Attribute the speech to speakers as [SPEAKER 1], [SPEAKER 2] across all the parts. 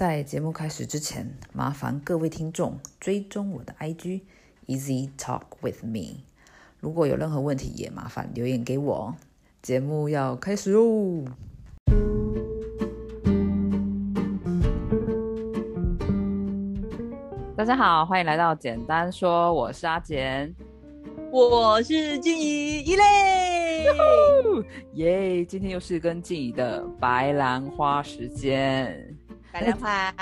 [SPEAKER 1] 在节目开始之前，麻烦各位听众追踪我的 IG Easy Talk with Me。如果有任何问题，也麻烦留言给我。节目要开始喽！大家好，欢迎来到简单说，我是阿简，
[SPEAKER 2] 我是静怡一类，
[SPEAKER 1] 耶！今天又是跟静怡的白兰花时间。
[SPEAKER 2] 白兰花，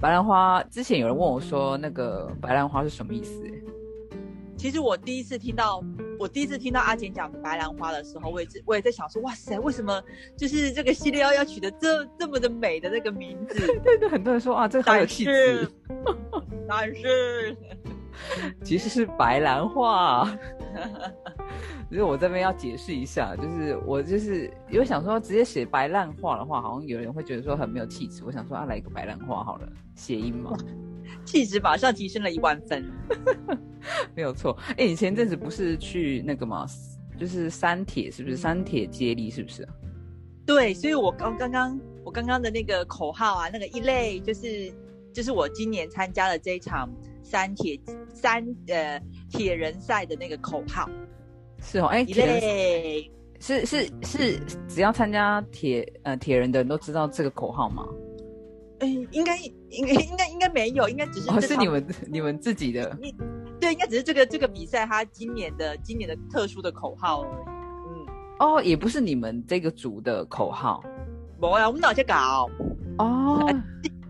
[SPEAKER 1] 白兰花。之前有人问我说，那个白兰花是什么意思？
[SPEAKER 2] 其实我第一次听到，我第一次听到阿简讲白兰花的时候，我也是我也在想说，哇塞，为什么就是这个系列要要取得这这么的美的那个名字？
[SPEAKER 1] 对对，很多人说啊，这好有气质。
[SPEAKER 2] 但是，
[SPEAKER 1] 其实是白兰花。就是我这边要解释一下，就是我就是因为想说直接写白烂话的话，好像有人会觉得说很没有气质。我想说啊，来一个白烂话好了，谐音嘛，
[SPEAKER 2] 气质马上提升了一万分，
[SPEAKER 1] 没有错。哎，你前阵子不是去那个吗？就是三铁是不是？三铁接力是不是？
[SPEAKER 2] 对，所以我刚刚刚我刚刚的那个口号啊，那个一类就是就是我今年参加了这一场三铁三呃铁人赛的那个口号。
[SPEAKER 1] 是哦，哎，铁是是是，只要参加铁呃铁人的人都知道这个口号吗？
[SPEAKER 2] 哎，应该应该应该应该没有，应该只是
[SPEAKER 1] 哦，是你们你们自己的，
[SPEAKER 2] 对，应该只是这个这个比赛它今年的今年的特殊的口号而已。嗯，
[SPEAKER 1] 哦，也不是你们这个组的口号，
[SPEAKER 2] 没啊，我们哪在搞
[SPEAKER 1] 哦，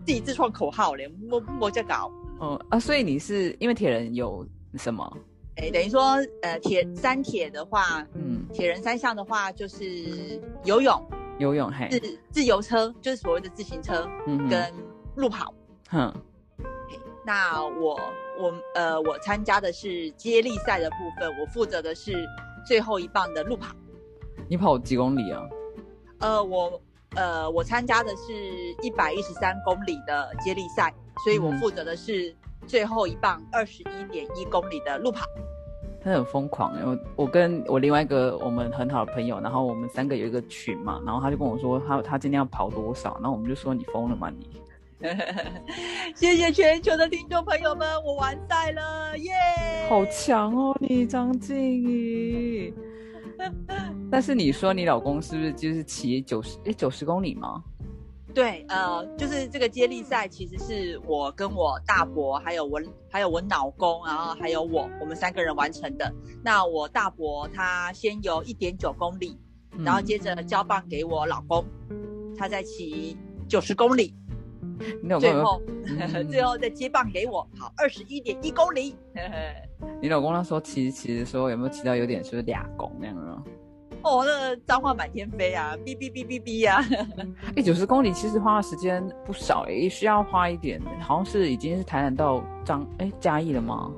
[SPEAKER 2] 自己自创口号嘞，没没在搞。
[SPEAKER 1] 嗯啊，所以你是因为铁人有什么？
[SPEAKER 2] 哎，等于说，呃，铁三铁的话，嗯，铁人三项的话就是游泳，
[SPEAKER 1] 游泳，嘿，
[SPEAKER 2] 自自由车就是所谓的自行车，嗯，跟路跑，哼，那我我呃，我参加的是接力赛的部分，我负责的是最后一棒的路跑。
[SPEAKER 1] 你跑几公里啊？
[SPEAKER 2] 呃，我呃，我参加的是一百一十三公里的接力赛，所以我负责的是。最后一棒二十一点一公里的路跑，
[SPEAKER 1] 他很疯狂。我我跟我另外一个我们很好的朋友，然后我们三个有一个群嘛，然后他就跟我说他他今天要跑多少，然后我们就说你疯了吗你？
[SPEAKER 2] 谢谢全球的听众朋友们，我完赛了耶！
[SPEAKER 1] 好强哦，你张静怡。但是你说你老公是不是就是骑九十诶九十公里吗？
[SPEAKER 2] 对，呃，就是这个接力赛，其实是我跟我大伯，还有我，还有我老公，然后还有我，我们三个人完成的。那我大伯他先游一点九公里，然后接着交棒给我老公，他再骑九十公里，最后 最后再接棒给我，跑，二十一点一公里。
[SPEAKER 1] 你老公那时候骑骑的时候有没有骑到有点是不是俩公那样啊？
[SPEAKER 2] 哦，那脏话满天飞啊！哔哔哔哔哔呀！
[SPEAKER 1] 哎，九十公里其实花的时间不少哎，也需要花一点。好像是已经是台南到张哎嘉义了吗？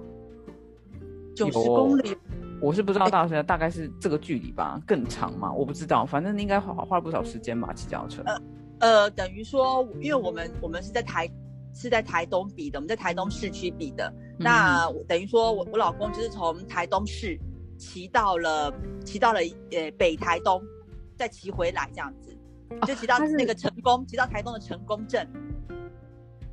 [SPEAKER 2] 九十公里，
[SPEAKER 1] 我是不知道大概大概是这个距离吧，更长嘛？我不知道，反正应该花花了不少时间吧，骑脚车。呃
[SPEAKER 2] 呃，等于说，因为我们我们是在台是在台东比的，我们在台东市区比的。那等于说我我老公就是从台东市。骑到了，骑到了呃北台东，再骑回来这样子，就骑到那个成功，骑到台东的成功镇，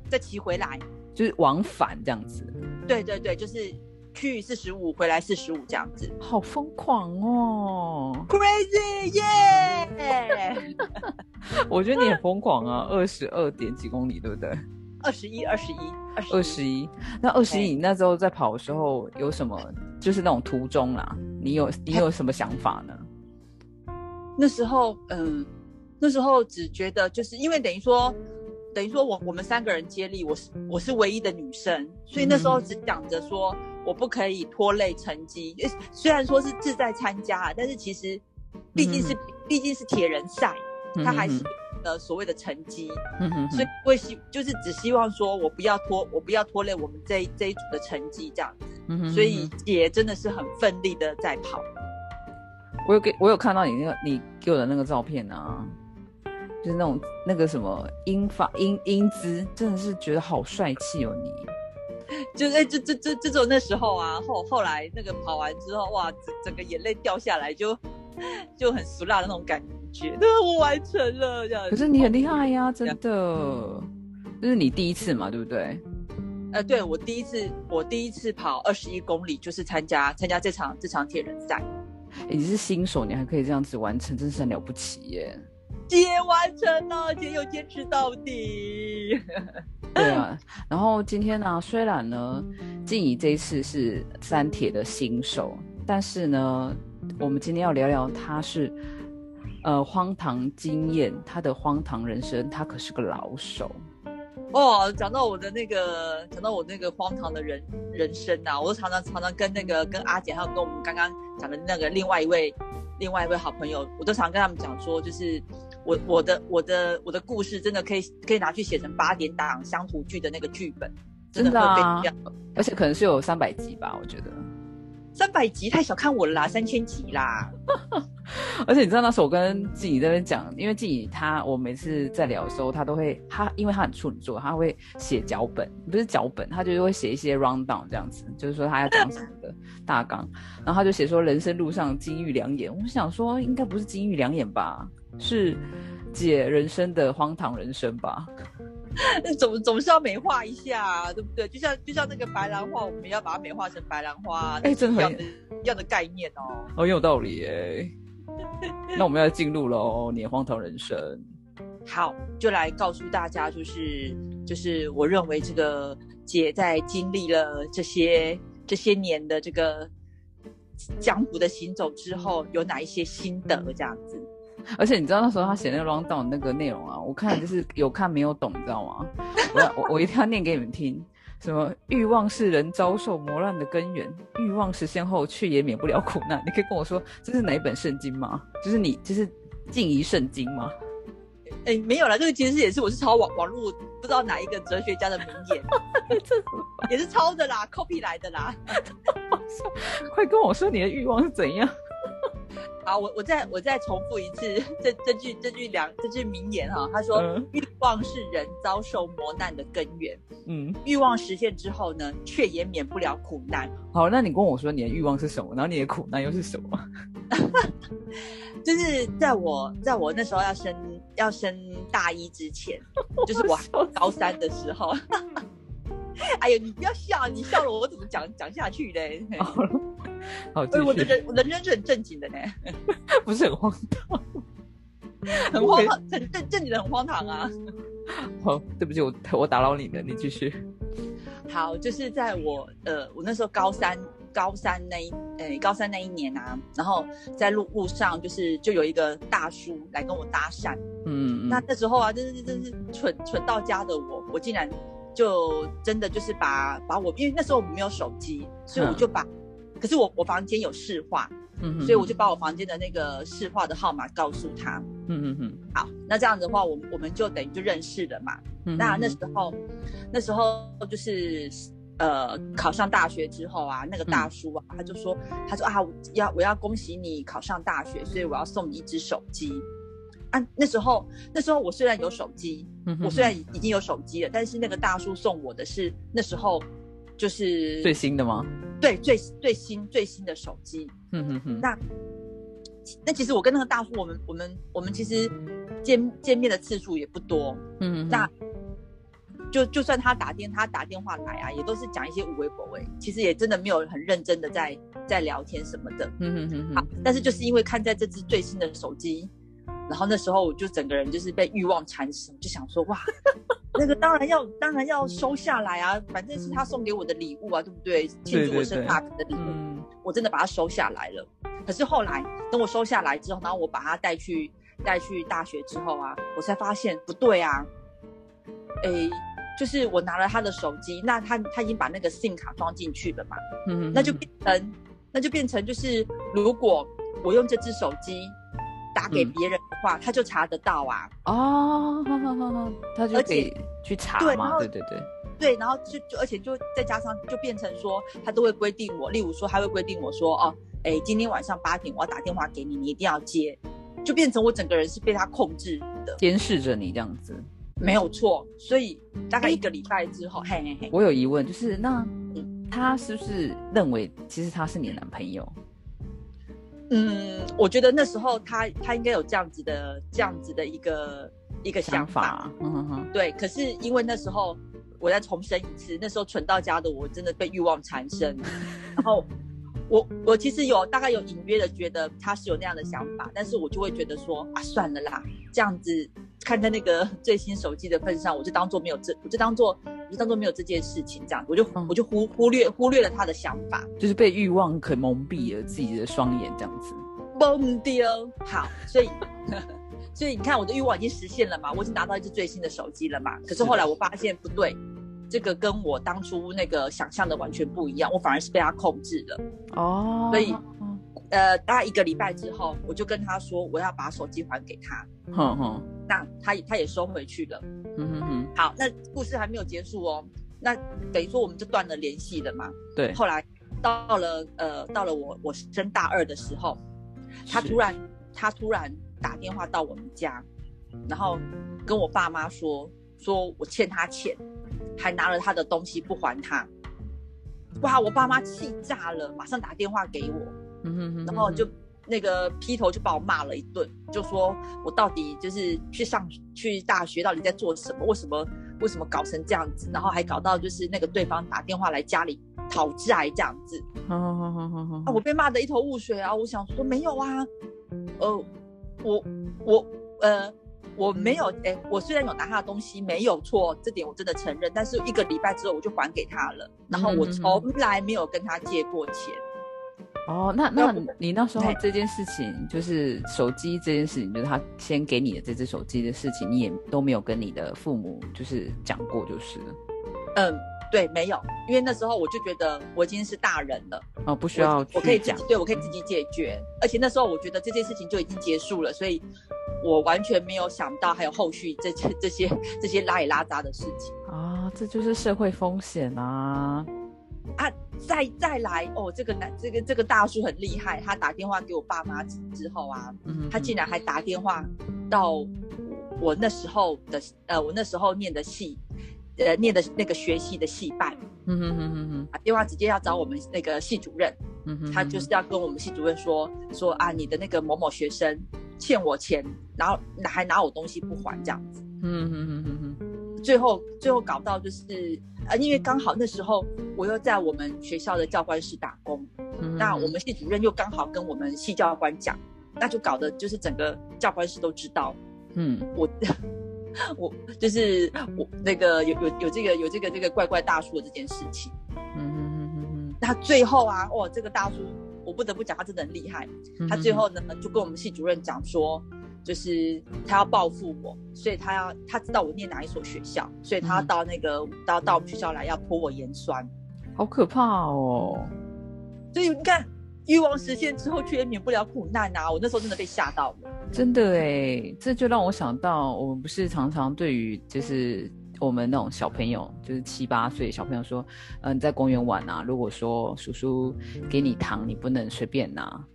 [SPEAKER 2] 再骑回来，
[SPEAKER 1] 就是往返这样子。
[SPEAKER 2] 对对对，就是去四十五，回来四十五这样子。
[SPEAKER 1] 好疯狂哦
[SPEAKER 2] ，Crazy 耶！
[SPEAKER 1] 我觉得你很疯狂啊，二十二点几公里，对不对？
[SPEAKER 2] 二十一，二十一，
[SPEAKER 1] 二十一。那二十一，你那时候在跑的时候有什么？就是那种途中啦，你有你有什么想法呢？
[SPEAKER 2] 那时候，嗯，那时候只觉得就是因为等于说，等于说我我们三个人接力，我是我是唯一的女生，所以那时候只想着说我不可以拖累成绩。虽然说是志在参加，但是其实毕竟是毕竟是铁人赛，他还是呃所谓的成绩，嗯哼所以我希就是只希望说我不要拖我不要拖累我们这这一组的成绩这样子。嗯哼所以姐真的是很奋力的在跑。
[SPEAKER 1] 我有给我有看到你那个你给我的那个照片啊，就是那种那个什么英法英英姿，真的是觉得好帅气哦！你
[SPEAKER 2] 就哎这这这这种那时候啊，后后来那个跑完之后，哇，整整个眼泪掉下来，就就很俗辣的那种感觉。对，我完成了这样。
[SPEAKER 1] 可是你很厉害呀，真的。这是你第一次嘛，对不对？
[SPEAKER 2] 呃，对我第一次，我第一次跑二十一公里，就是参加参加这场这场铁人赛。
[SPEAKER 1] 你是新手，你还可以这样子完成，真是很了不起耶！
[SPEAKER 2] 姐完成了，姐有坚持到底。
[SPEAKER 1] 对啊，然后今天呢，虽然呢，静怡这一次是三铁的新手，但是呢，我们今天要聊聊他是呃荒唐经验，他的荒唐人生，他可是个老手。
[SPEAKER 2] 哦，讲到我的那个，讲到我那个荒唐的人人生呐，我都常常常常跟那个跟阿姐，还有跟我们刚刚讲的那个另外一位另外一位好朋友，我都常跟他们讲说，就是我我的我的我的故事真的可以可以拿去写成八点档乡土剧的那个剧本，真的会被这样，
[SPEAKER 1] 而且可能是有三百集吧，我觉得。
[SPEAKER 2] 三百集太小看我了啦，三千集啦！
[SPEAKER 1] 而且你知道那时候我跟自己那边讲，因为自己他我每次在聊的时候，他都会他因为他很处女座，他会写脚本，不是脚本，他就是会写一些 round down 这样子，就是说他要讲什么的大纲，然后他就写说人生路上金玉良言，我想说应该不是金玉良言吧，是解人生的荒唐人生吧。
[SPEAKER 2] 总总是要美化一下，对不对？就像就像那个白兰花，我们要把它美化成白兰花，
[SPEAKER 1] 哎，真的
[SPEAKER 2] 一样的概念哦。
[SPEAKER 1] 很有道理哎。那我们要进入喽，你的荒唐人生。
[SPEAKER 2] 好，就来告诉大家，就是就是我认为这个姐在经历了这些这些年的这个江湖的行走之后，有哪一些心得这样子。
[SPEAKER 1] 而且你知道那时候他写那个 round down 那个内容啊，我看就是有看没有懂，你知道吗？我我我一定要念给你们听。什么欲望是人遭受磨难的根源，欲望实现后却也免不了苦难。你可以跟我说这是哪一本圣经吗？就是你就是静怡圣经吗？
[SPEAKER 2] 哎，没有啦，这个其实也是我是抄网网络不知道哪一个哲学家的名言，这也是抄的啦，copy 来的啦。
[SPEAKER 1] 快跟我说你的欲望是怎样？
[SPEAKER 2] 好，我我再我再重复一次这这句这句两这句名言哈，他说欲望是人遭受磨难的根源，嗯，欲望实现之后呢，却也免不了苦难。
[SPEAKER 1] 好，那你跟我说你的欲望是什么，然后你的苦难又是什么？
[SPEAKER 2] 就是在我在我那时候要升要升大一之前，就是我高三的时候。哎呀，你不要笑，你笑了我怎么讲讲下去嘞？
[SPEAKER 1] 好，继续。
[SPEAKER 2] 我的人，我的人生是很正经的呢，
[SPEAKER 1] 不是很荒 唐，
[SPEAKER 2] 很荒唐，很正正经的很荒唐啊。
[SPEAKER 1] 好，对不起，我我打扰你了，你继续。
[SPEAKER 2] 好，就是在我呃，我那时候高三，高三那一呃高三那一年啊，然后在路路上，就是就有一个大叔来跟我搭讪，嗯，那那时候啊，真是真是蠢蠢到家的我，我竟然。就真的就是把把我，因为那时候我们没有手机，所以我就把，可是我我房间有市话，嗯，所以我就把我房间的那个市话的号码告诉他，嗯嗯嗯，好，那这样子的话，我我们就等于就认识了嘛。那那时候那时候就是呃考上大学之后啊，那个大叔啊，他就说他说啊，要我要恭喜你考上大学，所以我要送你一只手机。啊，那时候那时候我虽然有手机，我虽然已经有手机了，但是那个大叔送我的是那时候就是
[SPEAKER 1] 最新的吗？
[SPEAKER 2] 对，最最新最新的手机。嗯哼哼。那那其实我跟那个大叔，我们我们我们其实见见面的次数也不多。嗯。那就就算他打电他打电话来啊，也都是讲一些无微不微，其实也真的没有很认真的在在聊天什么的。嗯哼哼。好，但是就是因为看在这只最新的手机。然后那时候我就整个人就是被欲望缠死，就想说哇，那个当然要当然要收下来啊，反正是他送给我的礼物啊，对不对？庆祝我生大的礼物，我真的把它收下来了。可是后来等我收下来之后，然后我把它带去带去大学之后啊，我才发现不对啊，诶，就是我拿了他的手机，那他他已经把那个 SIM 卡装进去了嘛，嗯，那就变成那就变成就是如果我用这只手机。打给别人的话，他就查得到啊！
[SPEAKER 1] 哦，好好好好，他就可以去查嘛。对对对，
[SPEAKER 2] 对，然后就就而且就再加上就变成说，他都会规定我，例如说他会规定我说，哦，哎，今天晚上八点我要打电话给你，你一定要接，就变成我整个人是被他控制的，
[SPEAKER 1] 监视着你这样子，
[SPEAKER 2] 没有错。所以大概一个礼拜之后，嘿嘿嘿，
[SPEAKER 1] 我有疑问，就是那他是不是认为其实他是你的男朋友？
[SPEAKER 2] 嗯，我觉得那时候他他应该有这样子的这样子的一个一个想法，
[SPEAKER 1] 嗯哼哼，
[SPEAKER 2] 对。可是因为那时候我再重申一次，那时候蠢到家的我真的被欲望缠身，然后我我其实有大概有隐约的觉得他是有那样的想法，但是我就会觉得说啊算了啦，这样子看在那个 最新手机的份上，我就当做没有这，我就当做我就当做没有这件事情这样，我就我就忽忽略忽略了他的想法，
[SPEAKER 1] 就是被欲望可蒙蔽了自己的双眼这样子。
[SPEAKER 2] 懵丢，好，所以 所以你看我的欲望已经实现了嘛，我已经拿到一只最新的手机了嘛。可是后来我发现不对，这个跟我当初那个想象的完全不一样，我反而是被他控制了。哦，所以呃，大概一个礼拜之后，我就跟他说我要把手机还给他。哼哼，那他也他也收回去了。嗯哼哼，好，那故事还没有结束哦。那等于说我们就断了联系了嘛。
[SPEAKER 1] 对，
[SPEAKER 2] 后来到了呃，到了我我升大二的时候。他突然，他突然打电话到我们家，然后跟我爸妈说，说我欠他钱，还拿了他的东西不还他。哇！我爸妈气炸了，马上打电话给我，然后就那个劈头就把我骂了一顿，就说我到底就是去上去大学到底在做什么？为什么为什么搞成这样子？然后还搞到就是那个对方打电话来家里。讨债这样子，啊，我被骂得一头雾水啊！我想说没有啊，呃，我我呃我没有，哎，我虽然有拿他的东西，没有错，这点我真的承认。但是一个礼拜之后我就还给他了，然后我从来没有跟他借过钱。
[SPEAKER 1] 哦，那那你那时候这件事情，就是手机这件事情，就是他先给你的这只手机的事情，你也都没有跟你的父母就是讲过，就是了。
[SPEAKER 2] 嗯。对，没有，因为那时候我就觉得我已经是大人了，
[SPEAKER 1] 哦，不需要，
[SPEAKER 2] 我可以讲，对我可以自己解决，而且那时候我觉得这件事情就已经结束了，所以我完全没有想到还有后续这些这些 这些拉里拉杂的事情。
[SPEAKER 1] 啊，这就是社会风险啊！
[SPEAKER 2] 啊，再再来哦，这个男这个这个大叔很厉害，他打电话给我爸妈之后啊，他竟然还打电话到我那时候的呃，我那时候念的戏。呃，念的那个学系的系办，嗯哼哼哼哼，打电话直接要找我们那个系主任，嗯哼，他就是要跟我们系主任说说啊，你的那个某某学生欠我钱，然后还拿我东西不还这样子，嗯哼哼哼哼，最后最后搞到就是啊，因为刚好那时候我又在我们学校的教官室打工，那我们系主任又刚好跟我们系教官讲，那就搞得就是整个教官室都知道，嗯，我。我就是我那个有有有这个有这个这个怪怪大叔的这件事情，嗯嗯嗯嗯嗯，那最后啊，哇，这个大叔我不得不讲，他真的很厉害。他最后呢就跟我们系主任讲说，就是他要报复我，所以他要他知道我念哪一所学校，所以他要到那个到到我们学校来要泼我盐酸，
[SPEAKER 1] 好可怕哦。
[SPEAKER 2] 所以你看。欲望实现之后，却也免不了苦难啊！我那时候真的被吓到了，
[SPEAKER 1] 真的哎，这就让我想到，我们不是常常对于就是我们那种小朋友，就是七八岁小朋友说，嗯，在公园玩啊，如果说叔叔给你糖，你不能随便拿。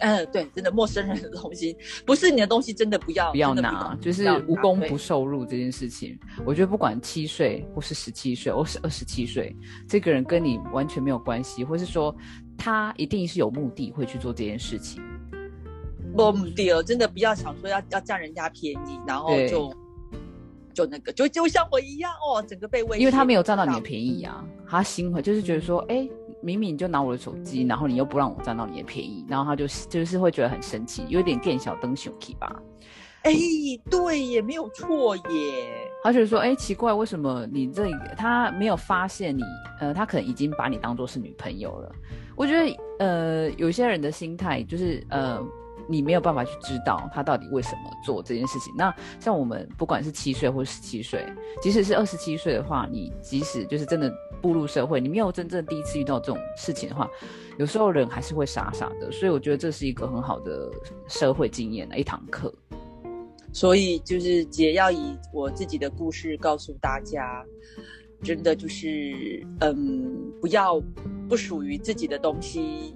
[SPEAKER 2] 嗯，对，真的陌生人的东西不是你的东西，真的不要
[SPEAKER 1] 不要拿，就是无功不受禄这件事情。我觉得不管七岁或是十七岁，或是二十七岁，这个人跟你完全没有关系，或是说。他一定是有目的会去做这件事情，
[SPEAKER 2] 目的哦，真的不要想说要要占人家便宜，然后就就那个就就像我一样哦，整个被威，
[SPEAKER 1] 因为他没有占到你的便宜啊，他心会就是觉得说，哎，明明你就拿我的手机，然后你又不让我占到你的便宜，然后他就就是会觉得很生气，有点店小灯熊气吧。
[SPEAKER 2] 哎，对，也没有错耶。
[SPEAKER 1] 他就说，哎，奇怪，为什么你这他没有发现你？呃，他可能已经把你当做是女朋友了。我觉得，呃，有些人的心态就是，呃，你没有办法去知道他到底为什么做这件事情。那像我们不管是七岁或十七岁，即使是二十七岁的话，你即使就是真的步入社会，你没有真正第一次遇到这种事情的话，有时候人还是会傻傻的。所以我觉得这是一个很好的社会经验的一堂课。
[SPEAKER 2] 所以就是姐要以我自己的故事告诉大家，真的就是嗯，不要不属于自己的东西，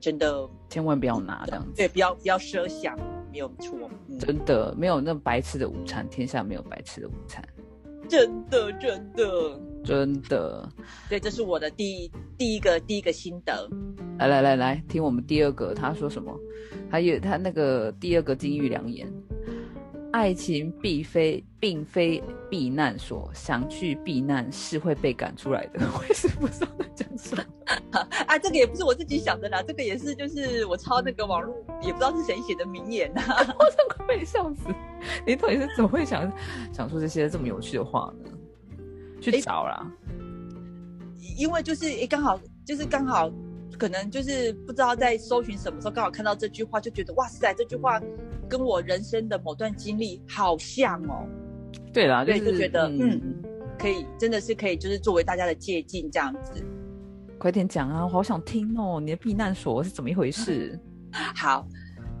[SPEAKER 2] 真的
[SPEAKER 1] 千万不要拿这样子。
[SPEAKER 2] 对，不要不要奢想，没有错。
[SPEAKER 1] 真的没有那白吃的午餐，天下没有白吃的午餐。
[SPEAKER 2] 真的真的
[SPEAKER 1] 真的。
[SPEAKER 2] 对，这是我的第第一个第一个心得。
[SPEAKER 1] 来来来来，听我们第二个，他说什么？还有他那个第二个金玉良言。爱情并非并非避难所，想去避难是会被赶出来的。我也是不知道在讲什么
[SPEAKER 2] 啊，这个也不是我自己想的啦，这个也是就是我抄那个网络，也不知道是谁写的名言呐，
[SPEAKER 1] 我真快被笑死！你到底是怎么会想想出这些这么有趣的话呢？去找啦，
[SPEAKER 2] 因为就是刚好就是刚好。可能就是不知道在搜寻什么时候，刚好看到这句话，就觉得哇塞，这句话跟我人生的某段经历好像哦。
[SPEAKER 1] 对啦，
[SPEAKER 2] 对，就觉得嗯，可以，真的是可以，就是作为大家的借鉴这样子。
[SPEAKER 1] 快点讲啊，我好想听哦！你的避难所是怎么一回事？
[SPEAKER 2] 好，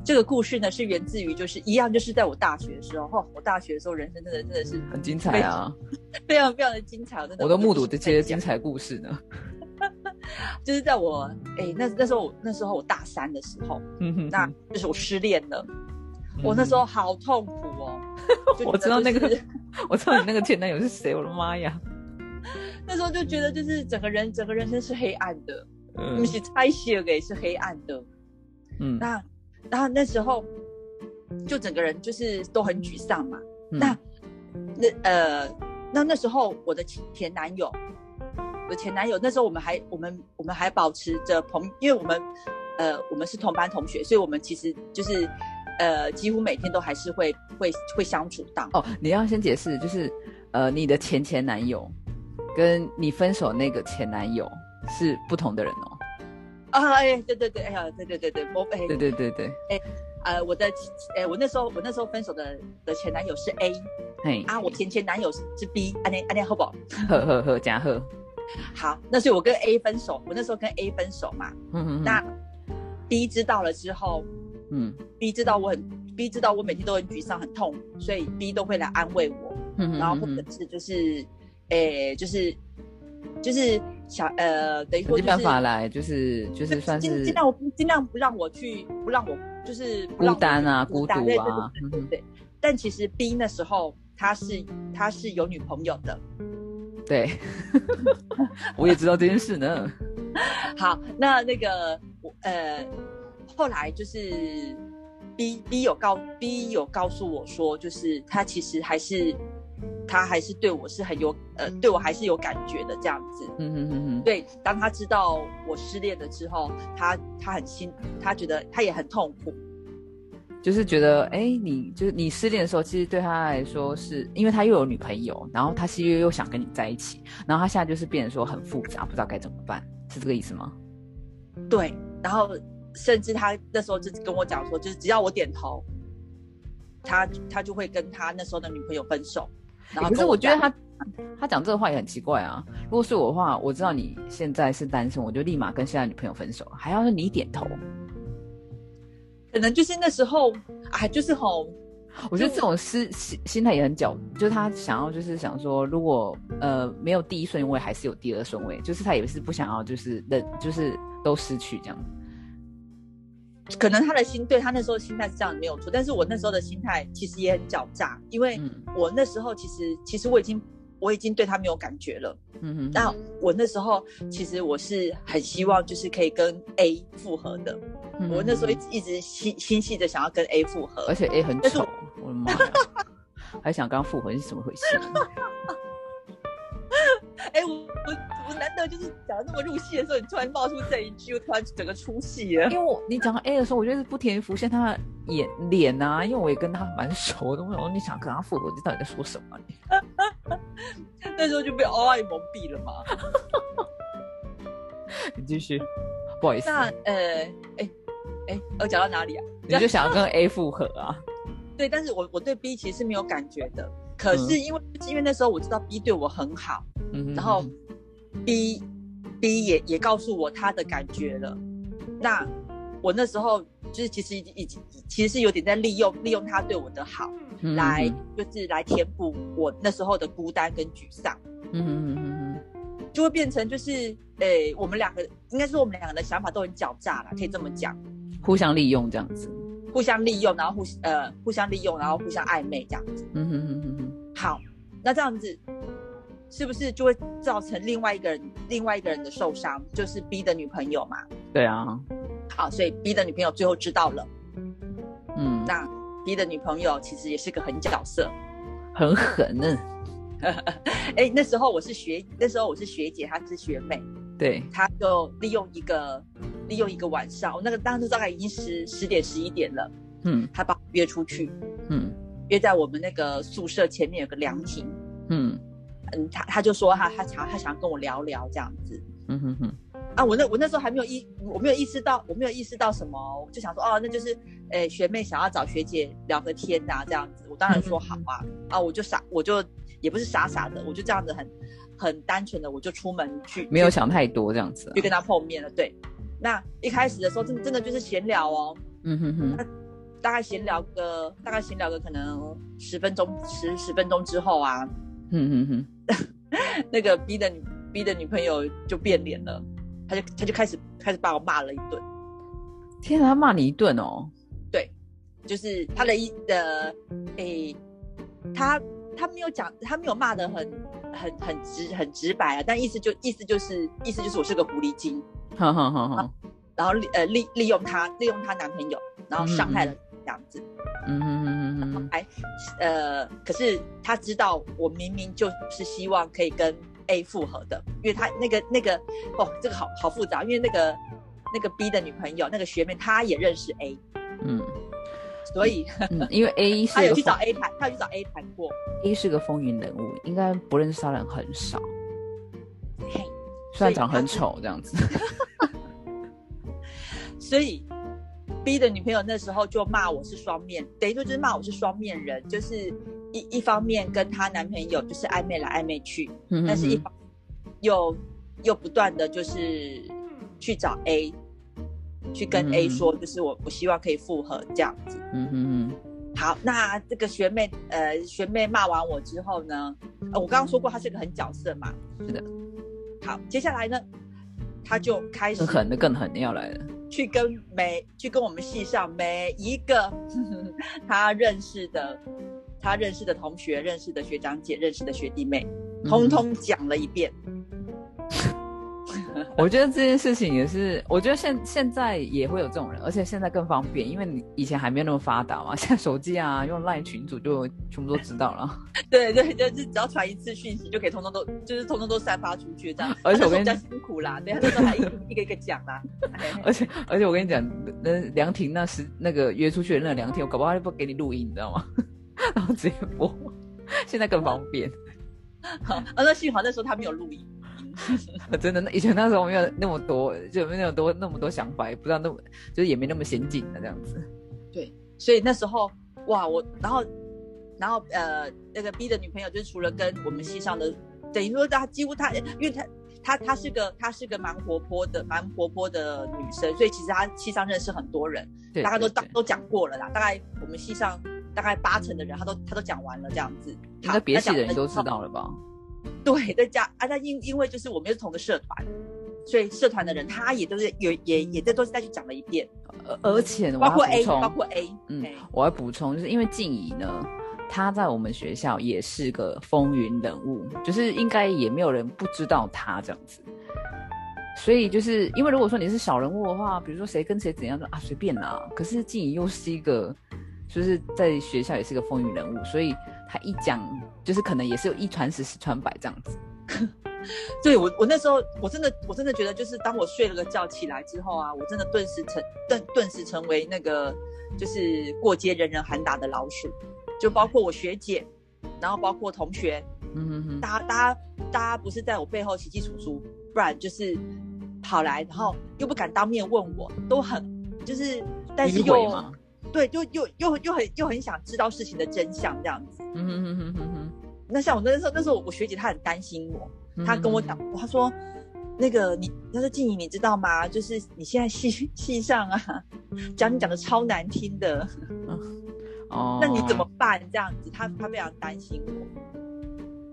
[SPEAKER 2] 这个故事呢是源自于就是一样，就是在我大学的时候，我大学的时候人生真的真的是
[SPEAKER 1] 很精彩啊，
[SPEAKER 2] 非常 非常的精彩，真的。
[SPEAKER 1] 我都目睹这些精彩故事呢。
[SPEAKER 2] 就是在我哎，那那时候那时候我大三的时候，嗯哼，那就是我失恋了，我那时候好痛苦哦。
[SPEAKER 1] 我知道那个，我知道你那个前男友是谁，我的妈呀！
[SPEAKER 2] 那时候就觉得就是整个人整个人生是黑暗的，嗯，是拆卸给是黑暗的，嗯，那然后那时候就整个人就是都很沮丧嘛。那那呃，那那时候我的前男友。我的前男友那时候我们还我们我们还保持着朋，因为我们呃我们是同班同学，所以我们其实就是呃几乎每天都还是会会会相处到。
[SPEAKER 1] 哦，你要先解释，就是呃你的前前男友跟你分手那个前男友是不同的人哦。
[SPEAKER 2] 啊哎对对对哎呀对对对对我哎
[SPEAKER 1] 对对对对
[SPEAKER 2] 哎呃我的哎我那时候我那时候分手的的前男友是 A，哎啊我前前男友是是 B，安妮安妮好不好？
[SPEAKER 1] 呵呵呵加呵。
[SPEAKER 2] 好，那是我跟 A 分手，我那时候跟 A 分手嘛。嗯嗯。那 B 知道了之后，嗯，B 知道我很，B 知道我每天都很沮丧、很痛，所以 B 都会来安慰我。嗯然后或者是就是，诶，就是就是想呃，等于说
[SPEAKER 1] 没办法来，就是就是算是
[SPEAKER 2] 尽量尽量不让我去，不让我就是
[SPEAKER 1] 孤单啊，孤独啊。
[SPEAKER 2] 对对对。但其实 B 那时候他是他是有女朋友的。
[SPEAKER 1] 对，我也知道这件事呢。
[SPEAKER 2] 好，那那个我呃，后来就是 B B 有告 B 有告诉我说，就是他其实还是他还是对我是很有呃，对我还是有感觉的这样子。嗯嗯嗯嗯。对，当他知道我失恋了之后，他他很心，他觉得他也很痛苦。
[SPEAKER 1] 就是觉得，哎，你就是你失恋的时候，其实对他来说，是因为他又有女朋友，然后他是又又想跟你在一起，然后他现在就是变得说很复杂，不知道该怎么办，是这个意思吗？
[SPEAKER 2] 对，然后甚至他那时候就跟我讲说，就是只要我点头，他他就会跟他那时候的女朋友分手。
[SPEAKER 1] 可是我觉得他他讲这个话也很奇怪啊。如果是我的话，我知道你现在是单身，我就立马跟现在女朋友分手，还要是你点头。
[SPEAKER 2] 可能就是那时候，啊，就是吼，
[SPEAKER 1] 我觉得这种心心心态也很狡，就是他想要就是想说，如果呃没有第一顺位，还是有第二顺位，就是他也是不想要就是的，就是都失去这样。
[SPEAKER 2] 可能他的心对他那时候心态是这样没有错，但是我那时候的心态其实也很狡诈，因为我那时候其实其实我已经。我已经对他没有感觉了，嗯哼。那我那时候其实我是很希望就是可以跟 A 复合的，我那时候一直一直心心系着想要跟 A 复合，
[SPEAKER 1] 而且 A 很丑，我的妈呀，还想刚复合是怎么回事？
[SPEAKER 2] 哎，我我我难得就是讲的那么入戏的时候，你突然冒出这一句，我突然整个出戏了。
[SPEAKER 1] 因为我你讲到 A 的时候，我就是不停浮现他的眼脸啊，因为我也跟他蛮熟的。我想说你想跟他复合，你到底在说什么？
[SPEAKER 2] 那时候就被 AI 蒙蔽了嘛。
[SPEAKER 1] 你继续，不好意思。
[SPEAKER 2] 那呃，哎哎，我讲到哪里啊？
[SPEAKER 1] 你就想要跟 A 复合啊？
[SPEAKER 2] 对，但是我我对 B 其实是没有感觉的。可是因为因为那时候我知道 B 对我很好，嗯，然后 B B 也也告诉我他的感觉了，那我那时候就是其实已已经其实是有点在利用利用他对我的好来就是来填补我那时候的孤单跟沮丧，嗯嗯嗯嗯，就会变成就是诶我们两个应该说我们两个的想法都很狡诈了，可以这么讲，
[SPEAKER 1] 互相利用这样子。
[SPEAKER 2] 互相利用，然后互呃互相利用，然后互相暧昧这样子。嗯哼哼哼哼。好，那这样子是不是就会造成另外一个人另外一个人的受伤？就是 B 的女朋友嘛？
[SPEAKER 1] 对对啊，
[SPEAKER 2] 好，所以 B 的女朋友最后知道了。
[SPEAKER 1] 嗯，
[SPEAKER 2] 那 B 的女朋友其实也是个狠角色。
[SPEAKER 1] 很狠呢。
[SPEAKER 2] 哎，那时候我是学，那时候我是学姐，她是学妹，
[SPEAKER 1] 对，
[SPEAKER 2] 她就利用一个利用一个晚上，我那个当时大概已经十十点十一点了，
[SPEAKER 1] 嗯
[SPEAKER 2] 她把我约出去，
[SPEAKER 1] 嗯
[SPEAKER 2] 约在我们那个宿舍前面有个凉亭，
[SPEAKER 1] 嗯
[SPEAKER 2] 嗯，他他就说他他想他想跟我聊聊这样子。
[SPEAKER 1] 嗯哼哼，
[SPEAKER 2] 啊，我那我那时候还没有意，我没有意识到，我没有意识到什么，我就想说，哦，那就是，诶，学妹想要找学姐聊个天呐、这样子，我当然说好啊，啊，我就傻，我就也不是傻傻的，我就这样子很很单纯的，我就出门去，
[SPEAKER 1] 没有想太多这样子、啊
[SPEAKER 2] 去。跟他碰面了，对。那一开始的时候，真的真的就是闲聊哦，
[SPEAKER 1] 嗯哼哼，
[SPEAKER 2] 大概闲聊个，大概闲聊个可能十分钟，十十分钟之后啊，
[SPEAKER 1] 嗯嗯嗯，
[SPEAKER 2] 那个 B 的女 B 的女朋友就变脸了，她就她就开始开始把我骂了一顿。
[SPEAKER 1] 天啊，他骂你一顿哦。
[SPEAKER 2] 对就是他的一的，诶、他他没有讲，他没有骂的很很很直很直白啊，但意思就意思就是意思就是我是个狐狸精，
[SPEAKER 1] 好好好好，
[SPEAKER 2] 然后利呃利利用他利用她男朋友，然后伤害了这样子，
[SPEAKER 1] 嗯哼哼哼。哼，
[SPEAKER 2] 还呃，可是他知道我明明就是希望可以跟 A 复合的，因为他那个那个哦，这个好好复杂，因为那个那个 B 的女朋友那个学妹她也认识 A，
[SPEAKER 1] 嗯。
[SPEAKER 2] 所以
[SPEAKER 1] 嗯，因为 A 是
[SPEAKER 2] 她有去找 A 谈，他有去找 A 谈过。
[SPEAKER 1] A 是个风云人物，应该不认识他的人很少，
[SPEAKER 2] 嘿，
[SPEAKER 1] 虽然长很丑这样子。
[SPEAKER 2] 所以 B 的女朋友那时候就骂我是双面，等于说就是骂我是双面人，就是一一方面跟她男朋友就是暧昧来暧昧去，
[SPEAKER 1] 嗯哼
[SPEAKER 2] 但是一方又又不断的就是去找 A，去跟 A
[SPEAKER 1] 嗯
[SPEAKER 2] 说，就是我我希望可以复合这样子。
[SPEAKER 1] 嗯嗯嗯，
[SPEAKER 2] 好，那这个学妹呃学妹骂完我之后呢，呃我刚刚说过她是个狠角色嘛，
[SPEAKER 1] 是的，
[SPEAKER 2] 好，接下来呢，她就开始
[SPEAKER 1] 更狠的更狠的要来了。
[SPEAKER 2] 去跟每去跟我们系上每一个 他认识的他认识的同学、认识的学长姐、认识的学弟妹，
[SPEAKER 1] 嗯
[SPEAKER 2] 通通讲了一遍。
[SPEAKER 1] 我觉得这件事情也是，我觉得现现在也会有这种人，而且现在更方便，因为你以前还没有那么发达嘛，现在手机啊用 LINE 群组就全部都知道了。
[SPEAKER 2] 对对，就是只要传一次讯息，就可以通通都就是通通都散发出去这样。
[SPEAKER 1] 而且我跟
[SPEAKER 2] 啊那时候比较辛苦啦，对，他那时候还一个一个一个讲啦。哎
[SPEAKER 1] 而且而且我跟你讲，那凉亭那时那个约出去的那凉亭，我搞不好就不给你录音，你知道吗？然后直接播，现在更方便。
[SPEAKER 2] 好，啊，那幸好那时候他没有录音。
[SPEAKER 1] 真的，那以前那时候没有那么多，就没有多那么多想法，也不知道那么就是也没那么先进的这样子。
[SPEAKER 2] 对，所以那时候哇，我然后然后呃，那个 B 的女朋友就是除了跟我们系上的，等于说她几乎她，因为她她她是个她是个蛮活泼的蛮活泼的女生，所以其实她系上认识很多人，
[SPEAKER 1] 对，
[SPEAKER 2] 大家都
[SPEAKER 1] 对对
[SPEAKER 2] 都都讲过了啦，大概我们系上大概八成的人，他都他都讲完了这样子。
[SPEAKER 1] 应该别系的人都知。道了吧？
[SPEAKER 2] 对，在家啊，那因因为就是我们是同个社团，所以社团的人他也都是有也也这都是再去讲了一遍，
[SPEAKER 1] 而而且
[SPEAKER 2] 包括 A，包括 A，
[SPEAKER 1] 嗯
[SPEAKER 2] 哎
[SPEAKER 1] 我要补充，就是因为静怡呢，她在我们学校也是个风云人物，就是应该也没有人不知道她这样子。所以就是因为如果说你是小人物的话，比如说谁跟谁怎样的啊，随便啦。可是静怡又是一个，就是在学校也是个风云人物，所以他一讲就是可能也是有一传十，十传百这样子。
[SPEAKER 2] 对我，我那时候我真的我真的觉得，就是当我睡了个觉起来之后啊，我真的顿时成顿顿时成为那个就是过街人人喊打的老鼠，就包括我学姐，然后包括同学，
[SPEAKER 1] 嗯哼哼，
[SPEAKER 2] 大家大家大家不是在我背后起起楚楚，不然就是跑来，然后又不敢当面问我，都很就是，但是又对，就又又又很又很想知道事情的真相这样子。
[SPEAKER 1] 嗯哼哼哼哼哼
[SPEAKER 2] 那像我那时候那时候我学姐她很担心我，她，跟我讲她，说那个你，她说静怡，你知道吗？就是你现在戏 戏上啊，讲你讲的超难听的，
[SPEAKER 1] 哦，
[SPEAKER 2] 那你怎么办？这样子，她她非常担心我。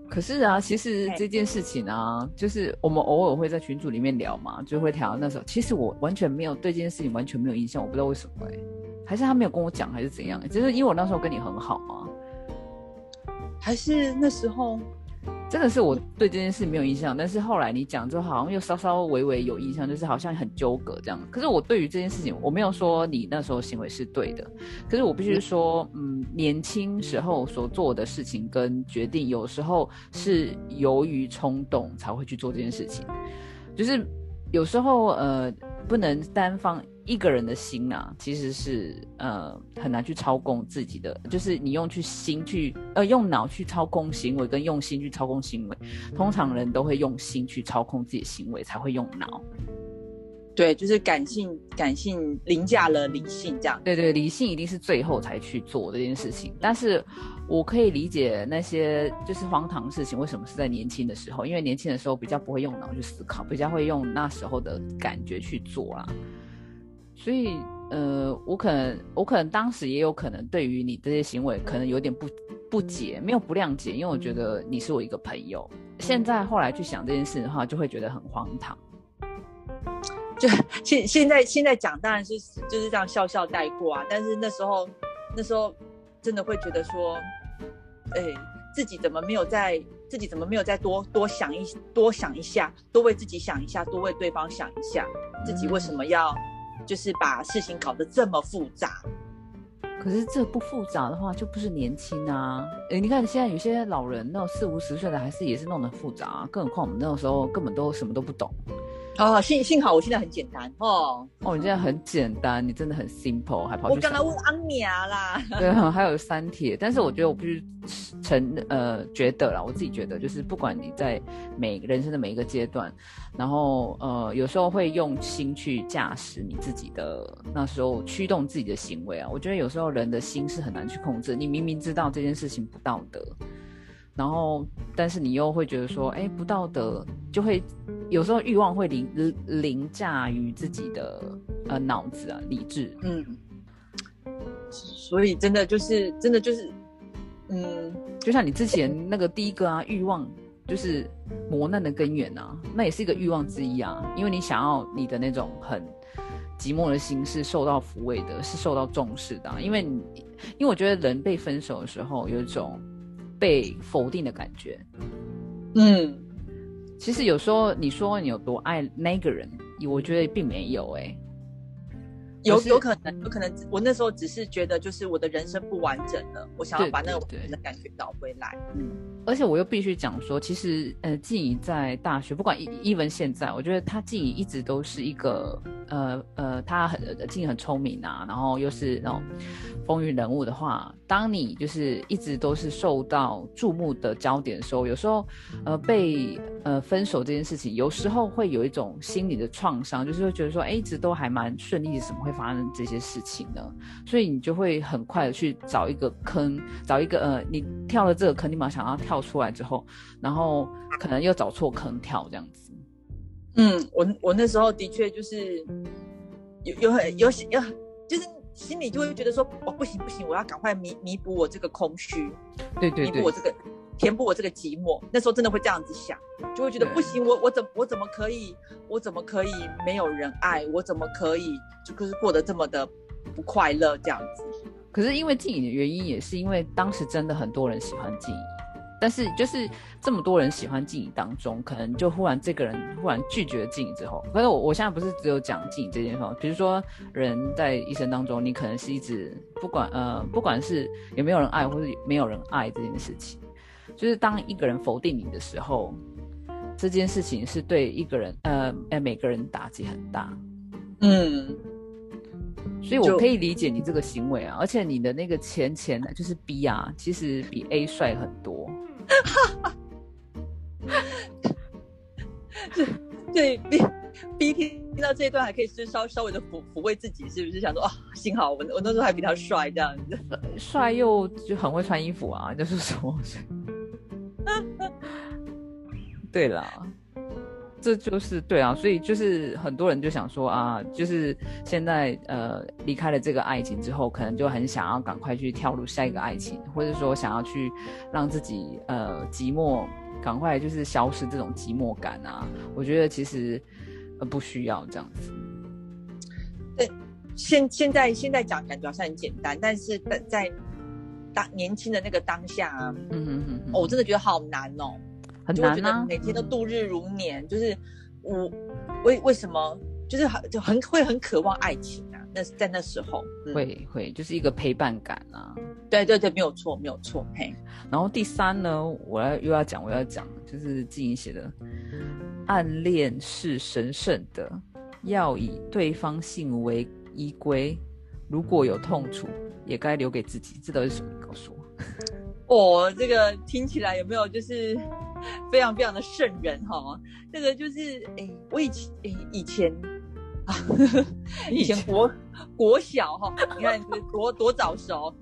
[SPEAKER 1] 可是啊，其实
[SPEAKER 2] 哎
[SPEAKER 1] 这件事情啊，就是我们偶尔会在群组里面聊嘛，就会聊到那时候。其实我完全没有对这件事情完全没有印象，我不知道为什么哎、还是他没有跟我讲，还是怎样、就是因为我那时候跟你很好嘛。
[SPEAKER 2] 还是那时候，
[SPEAKER 1] 真的是我对这件事没有印象，但是后来你讲之后，好像又稍稍微微有印象，就是好像很纠葛这样。可是我对于这件事情，我没有说你那时候行为是对的，可是我必须说，嗯，年轻时候所做的事情跟决定，有时候是由于冲动才会去做这件事情，就是有时候呃，不能单方。一个人的心啊，其实是呃很难去操控自己的，就是你用去心去呃用脑去操控行为，跟用心去操控行为，通常人都会用心去操控自己的行为，才会用脑。
[SPEAKER 2] 对，就是感性感性凌驾了理性这样。
[SPEAKER 1] 对对，理性一定是最后才去做这件事情。但是我可以理解那些就是荒唐事情为什么是在年轻的时候，因为年轻的时候比较不会用脑去思考，比较会用那时候的感觉去做啦。所以，呃，我可能，我可能当时也有可能对于你这些行为，可能有点不不解，没有不谅解，因为我觉得你是我一个朋友。现在后来去想这件事的话，就会觉得很荒唐。
[SPEAKER 2] 就现现在现在讲，当然是就是这样笑笑带过啊。但是那时候那时候真的会觉得说，哎，自己怎么没有在自己怎么没有再多多想一多想一下，多为自己想一下，多为对方想一下，自己为什么要？就是把事情搞得这么复杂，
[SPEAKER 1] 可是这不复杂的话，就不是年轻啊。哎，你看现在有些老人，那种四五十岁的，还是也是弄得复杂。更何况我们那个时候根本都什么都不懂。
[SPEAKER 2] 哦，幸幸好我现在很简单哦。
[SPEAKER 1] 哦，你现在很简单，你真的很 simple，还跑去。
[SPEAKER 2] 我刚刚问安妮啦。
[SPEAKER 1] 对啊，还有三铁，但是我觉得我必须承呃觉得啦，我自己觉得就是不管你在每人生的每一个阶段，然后呃有时候会用心去驾驶你自己的那时候驱动自己的行为啊，我觉得有时候人的心是很难去控制。你明明知道这件事情不道德。然后，但是你又会觉得说，哎，不道德，就会有时候欲望会凌凌驾于自己的呃脑子啊理智。嗯，
[SPEAKER 2] 所以真的就是真的就是，嗯，
[SPEAKER 1] 就像你之前那个第一个啊，欲望就是磨难的根源啊，那也是一个欲望之一啊，因为你想要你的那种很寂寞的心是受到抚慰的，是受到重视的，因为你，因为我觉得人被分手的时候有一种。被否定的感觉，嗯，其实有时候你说你有多爱那个人，我觉得并没有哎。
[SPEAKER 2] 有有可能，有可能我那时候只是觉得，就是我的人生不完整了，我想要把那个完整的感觉找回来。嗯，
[SPEAKER 1] 而且我又必须讲说，其实呃，静怡在大学，不管一一文现在，我觉得他静怡一直都是一个呃呃，他很静怡很聪明啊，然后又是那种风云人物的话，当你就是一直都是受到注目的焦点的时候，有时候呃被呃分手这件事情，有时候会有一种心理的创伤，就是会觉得说，哎，一直都还蛮顺利，怎么会？发生这些事情呢，所以你就会很快的去找一个坑，找一个呃，你跳了这个坑，你马上想要跳出来之后，然后可能又找错坑跳这样子。
[SPEAKER 2] 嗯，我我那时候的确就是有有很有有，就是心里就会觉得说，哦不行不行，我要赶快弥弥补我这个空虚，
[SPEAKER 1] 对对
[SPEAKER 2] 对，弥补我这个。填补我这个寂寞，那时候真的会这样子想，就会觉得不行，我我怎我怎么可以，我怎么可以没有人爱，我怎么可以就是过得这么的不快乐这样子？
[SPEAKER 1] 可是因为静怡的原因，也是因为当时真的很多人喜欢静怡，但是就是这么多人喜欢静怡当中，可能就忽然这个人忽然拒绝了静怡之后，可是我我现在不是只有讲静怡这件事，比如说人在一生当中，你可能是一直不管呃不管是有没有人爱或者没有人爱这件事情。就是当一个人否定你的时候，这件事情是对一个人，呃，哎，每个人打击很大，嗯，所以我可以理解你这个行为啊，而且你的那个前前就是 B 啊，其实比 A 帅很多，
[SPEAKER 2] 对对，B B 听到这一段还可以是稍稍微的抚抚慰自己，是不是？想说啊，幸好我我那时候还比他帅这样子，
[SPEAKER 1] 帅又就很会穿衣服啊，就是说。对啦，这就是对啊，所以就是很多人就想说啊，就是现在呃离开了这个爱情之后，可能就很想要赶快去跳入下一个爱情，或者说想要去让自己呃寂寞赶快就是消失这种寂寞感啊。我觉得其实呃不需要这样子。
[SPEAKER 2] 对，现现在现在讲感觉好像很简单，但是在。当年轻的那个当下，嗯嗯嗯，我真的觉得好难哦。
[SPEAKER 1] 很
[SPEAKER 2] 就会觉
[SPEAKER 1] 难啊
[SPEAKER 2] 得每天都度日如年，就是我为为什么就是很就很会很渴望爱情啊？那在那时候，嗯、
[SPEAKER 1] 会会就是一个陪伴感啊。
[SPEAKER 2] 对对对，没有错，没有错，嘿，
[SPEAKER 1] 然后第三呢，我要又要讲，我要讲，就是静怡写的，暗恋是神圣的，要以对方性为依归，如果有痛楚，也该留给自己。这到底是什么？你告诉我。
[SPEAKER 2] 哦，这个听起来有没有就是非常非常的圣人哈？这个就是诶，我以前诶以前啊，以前 国国小哈，你看多多早熟，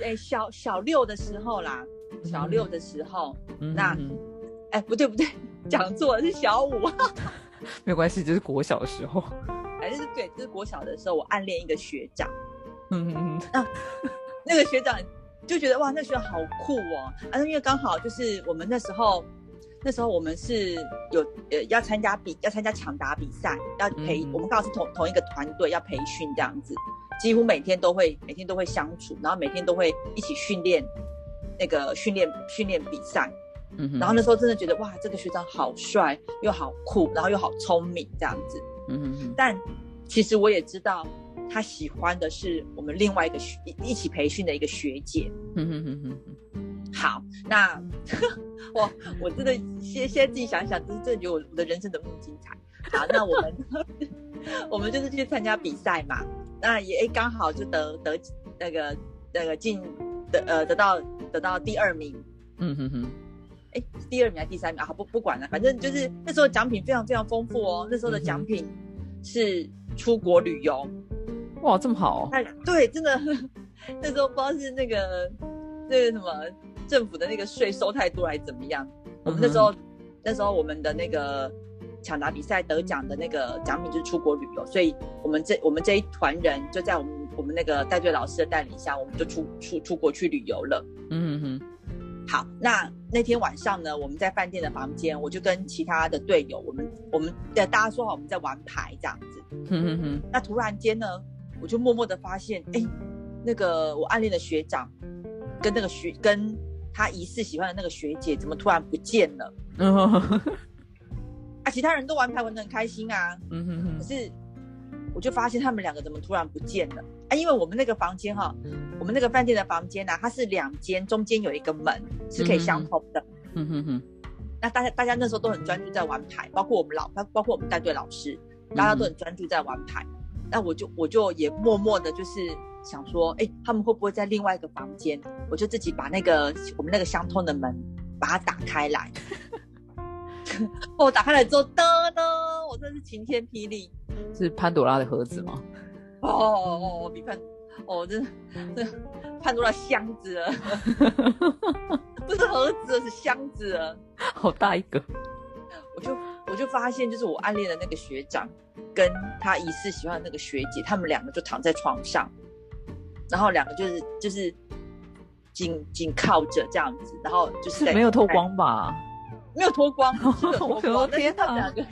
[SPEAKER 2] 诶小小六的时候啦，小六的时候，
[SPEAKER 1] 嗯
[SPEAKER 2] 那哎不对不对，讲错了是小五，
[SPEAKER 1] 没有关系，就是国小的时候。
[SPEAKER 2] 反正是对，就是国小的时候，我暗恋一个学长。
[SPEAKER 1] 嗯嗯嗯
[SPEAKER 2] 那个学长就觉得哇，那学长好酷哦！啊，因为刚好就是我们那时候，那时候我们是有呃要参加比要参加抢答比赛，要培、
[SPEAKER 1] 嗯
[SPEAKER 2] 我们刚好是同同一个团队要培训这样子，几乎每天都会每天都会相处，然后每天都会一起训练那个训练训练比赛。
[SPEAKER 1] 嗯哼，
[SPEAKER 2] 然后那时候真的觉得哇，这个学长好帅，又好酷，然后又好聪明这样子。
[SPEAKER 1] 嗯
[SPEAKER 2] 但其实我也知道，他喜欢的是我们另外一个学一一起培训的一个学姐。
[SPEAKER 1] 嗯哼哼哼哼
[SPEAKER 2] 好，那 我我真的现现在自己想想，真是觉得我我的人生怎么那么精彩。好，那我们 我们就是去参加比赛嘛，那也刚好就得得那个那个进得呃得到得到第二名，
[SPEAKER 1] 嗯哼哼，
[SPEAKER 2] 哎，第二名还是第三名啊？好不不管了，反正就是那时候奖品非常非常丰富哦。那时候的奖品是出国旅游，
[SPEAKER 1] 哇，这么好哦，
[SPEAKER 2] 那对，真的 那时候不知道是那个那个什么政府的那个税收太多还是怎么样。我们那时候、那时候我们的那个抢答比赛得奖的那个奖品就是出国旅游，所以我们这我们这一团人就在我们我们那个带队老师的带领下，我们就出出出国去旅游了。
[SPEAKER 1] 嗯哼哼，
[SPEAKER 2] 好，那那天晚上呢，我们在饭店的房间，我就跟其他的队友，我们我们呃大家说好我们在玩牌这样子。那突然间呢，我就默默的发现，哎，那个我暗恋的学长跟那个学跟他疑似喜欢的那个学姐，怎么突然不见了？啊，其他人都玩牌玩的很开心啊，
[SPEAKER 1] 嗯哼哼，
[SPEAKER 2] 可是我就发现他们两个怎么突然不见了？啊，因为我们那个房间哈、我们那个饭店的房间呢、它是两间，中间有一个门是可以相通的。
[SPEAKER 1] 嗯哼哼，
[SPEAKER 2] 那大家大家那时候都很专注在玩牌，包括我们老包包括我们带队老师，大家都很专注在玩牌。那我就我就也默默的，就是想说，哎，他们会不会在另外一个房间？我就自己把那个我们那个相通的门把它打开来。哦，打开来之后，噔噔，我真是晴天霹雳！
[SPEAKER 1] 是潘朵拉的盒子吗？
[SPEAKER 2] 哦哦哦，比潘，哦，真的，这潘多拉箱子了，不是盒子，是箱子了。
[SPEAKER 1] 好大一个，
[SPEAKER 2] 我就我就发现，就是我暗恋的那个学长，跟他疑似喜欢的那个学姐，他们两个就躺在床上，然后两个就是就是紧紧靠着这样子，然后就是
[SPEAKER 1] 没有透，光吧？
[SPEAKER 2] 没有脱光，是有脱
[SPEAKER 1] 我 的
[SPEAKER 2] 光，但是
[SPEAKER 1] 天
[SPEAKER 2] 他们两个，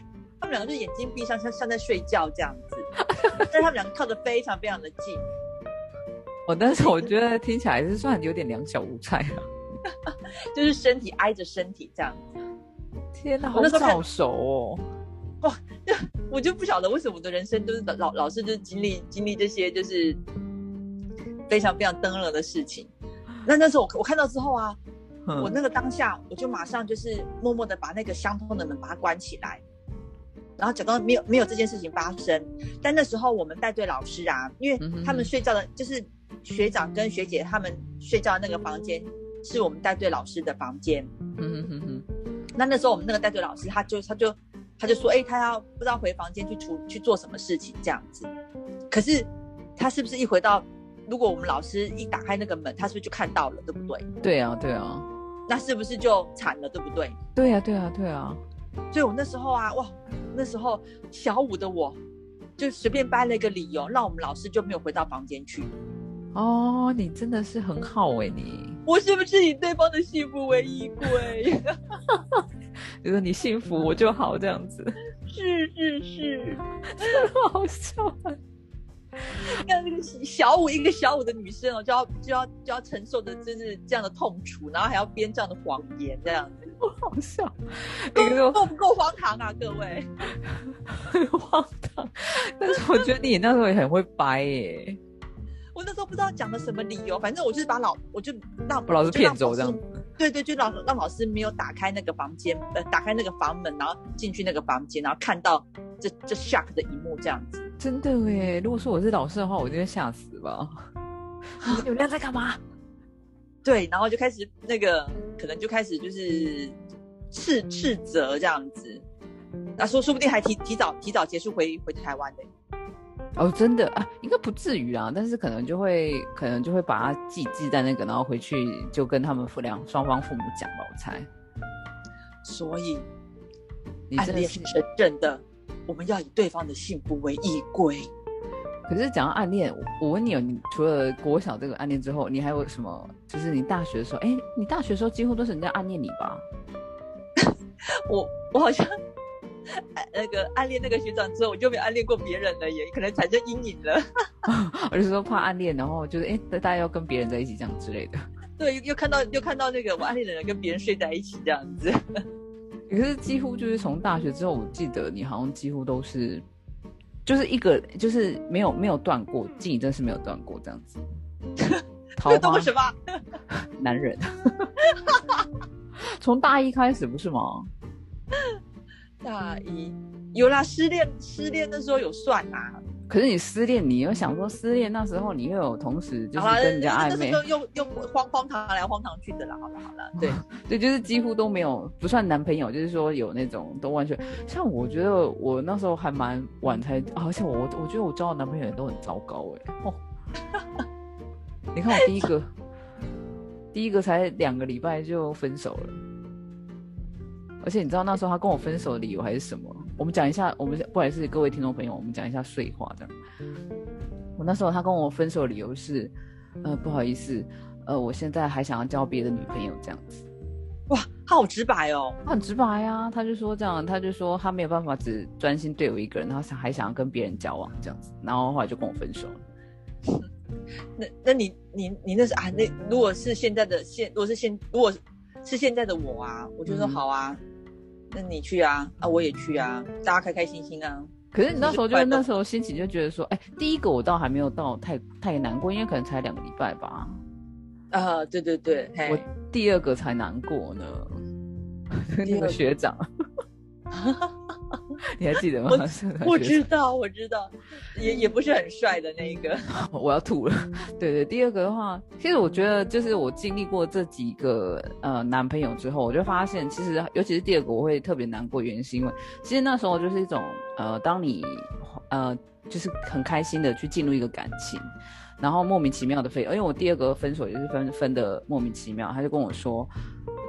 [SPEAKER 2] 他们两个就眼睛闭上，像像在睡觉这样子，但是他们两个靠得非常非常的近，
[SPEAKER 1] 哦，但是我觉得听起来是算有点两小无猜啊。
[SPEAKER 2] 就是身体挨着身体这样子。
[SPEAKER 1] 天哪，好早熟哦。
[SPEAKER 2] 我就不晓得为什么我的人生都是老老老是就是经历经历这些就是非常非常登了的事情。那那时候我我看到之后啊，
[SPEAKER 1] 嗯
[SPEAKER 2] 我那个当下我就马上就是默默的把那个相通的门把它关起来，然后假装没有没有这件事情发生。但那时候我们带队老师啊，因为他们睡觉的就是学长跟学姐他们睡觉的那个房间是我们带队老师的房间。
[SPEAKER 1] 嗯哼哼哼，
[SPEAKER 2] 那那时候我们那个带队老师他就他就他就说，哎、他要不知道回房间去处去做什么事情这样子。可是他是不是一回到，如果我们老师一打开那个门，他是不是就看到了，对不对？
[SPEAKER 1] 对啊，对啊，
[SPEAKER 2] 那是不是就惨了，对不对？
[SPEAKER 1] 对啊，对啊，对啊。
[SPEAKER 2] 所以我那时候啊，哇，那时候小五的我，就随便掰了一个理由，让我们老师就没有回到房间去。
[SPEAKER 1] 哦，你真的是很好哎，你
[SPEAKER 2] 我是不是以对方的幸福为依归？
[SPEAKER 1] 就说你幸福我就好这样子，
[SPEAKER 2] 是是是，
[SPEAKER 1] 好笑啊。
[SPEAKER 2] 看那个小五一个小五的女生哦，就要就要就要承受的就是这样的痛楚，然后还要编这样的谎言，这样子。
[SPEAKER 1] 好笑，
[SPEAKER 2] 够
[SPEAKER 1] 那个
[SPEAKER 2] 够不够荒唐啊，各位？
[SPEAKER 1] 很荒唐。但是我觉得你那时候也很会掰耶，
[SPEAKER 2] 我那时候不知道讲了什么理由，反正我就是把老，我就让
[SPEAKER 1] 把老师骗走这样
[SPEAKER 2] 对对，就让让老师没有打开那个房间，呃，打开那个房门，然后进去那个房间，然后看到这这 shock 的一幕这样子。
[SPEAKER 1] 真的哎。如果说我是老师的话，我就会吓死吧。你们俩在干嘛？
[SPEAKER 2] 对，然后就开始那个，可能就开始就是斥斥责这样子。那说说不定还提提早提早结束回回台湾的。
[SPEAKER 1] 哦，真的啊，应该不至于啊，但是可能就会，可能就会把它记记在那个，然后回去就跟他们父两双方父母讲吧，我猜。
[SPEAKER 2] 所以
[SPEAKER 1] 你真的是
[SPEAKER 2] 暗恋是，真正的，我们要以对方的幸福为依归。
[SPEAKER 1] 可是讲到暗恋，我我问你哦，你除了国小这个暗恋之后，你还有什么？就是你大学的时候，哎，你大学的时候几乎都是人家暗恋你吧？
[SPEAKER 2] 我我好像。哎那个暗恋那个学长之后，我就没有暗恋过别人了，也可能产生阴影了。
[SPEAKER 1] 我就说怕暗恋，然后就是哎，大家要跟别人在一起这样之类的。
[SPEAKER 2] 对，又又看到又看到那个我暗恋的人跟别人睡在一起这样子。
[SPEAKER 1] 可是几乎就是从大学之后，我记得你好像几乎都是，就是一个就是没有没有断过，记忆真是没有断过这样子。桃
[SPEAKER 2] 这都
[SPEAKER 1] 花
[SPEAKER 2] 什么？
[SPEAKER 1] 男人，从大一开始不是吗？
[SPEAKER 2] 大一有啦，失恋失恋的时候有算啊。
[SPEAKER 1] 可是你失恋，你又想说失恋那时候你又有同时就是跟人家暧昧
[SPEAKER 2] 那，时候又又荒荒唐来荒唐去的啦。好了好了，对，
[SPEAKER 1] 对，就是几乎都没有不算男朋友，就是说有那种都完全像我觉得我那时候还蛮晚才，而且我我觉得我交的男朋友也都很糟糕哎、哦，你看我第一个第一个才两个礼拜就分手了。而且你知道那时候他跟我分手的理由还是什么？我们讲一下，我们不好意思，各位听众朋友，我们讲一下碎话这样。我那时候他跟我分手的理由是，呃，不好意思，呃，我现在还想要交别的女朋友这样子。
[SPEAKER 2] 哇，他好直白哦。
[SPEAKER 1] 他很直白啊，他就说这样，他就说他没有办法只专心对我一个人，他想还想要跟别人交往这样子，然后后来就跟我分手了。
[SPEAKER 2] 那那你你你那是啊？那如果是现在的现，如果是现，如果是现在的我啊，我就说
[SPEAKER 1] 嗯
[SPEAKER 2] 好啊，那你去啊，啊我也去啊，大家开开心心啊。
[SPEAKER 1] 可是你那时候就那时候心情就觉得说，哎，第一个我倒还没有到太太难过，因为可能才两个礼拜吧。
[SPEAKER 2] 啊，对对对，
[SPEAKER 1] 我第二个才难过呢，那个学长，你还记得吗？
[SPEAKER 2] 我知道我知道，也也不是很帅的那一个。
[SPEAKER 1] 我要吐了。对对，第二个的话，其实我觉得就是我经历过这几个呃男朋友之后，我就发现其实尤其是第二个我会特别难过，原因是因为其实那时候就是一种呃，当你呃就是很开心的去进入一个感情。然后莫名其妙的分，因为我第二个分手也是分分的莫名其妙，他就跟我说，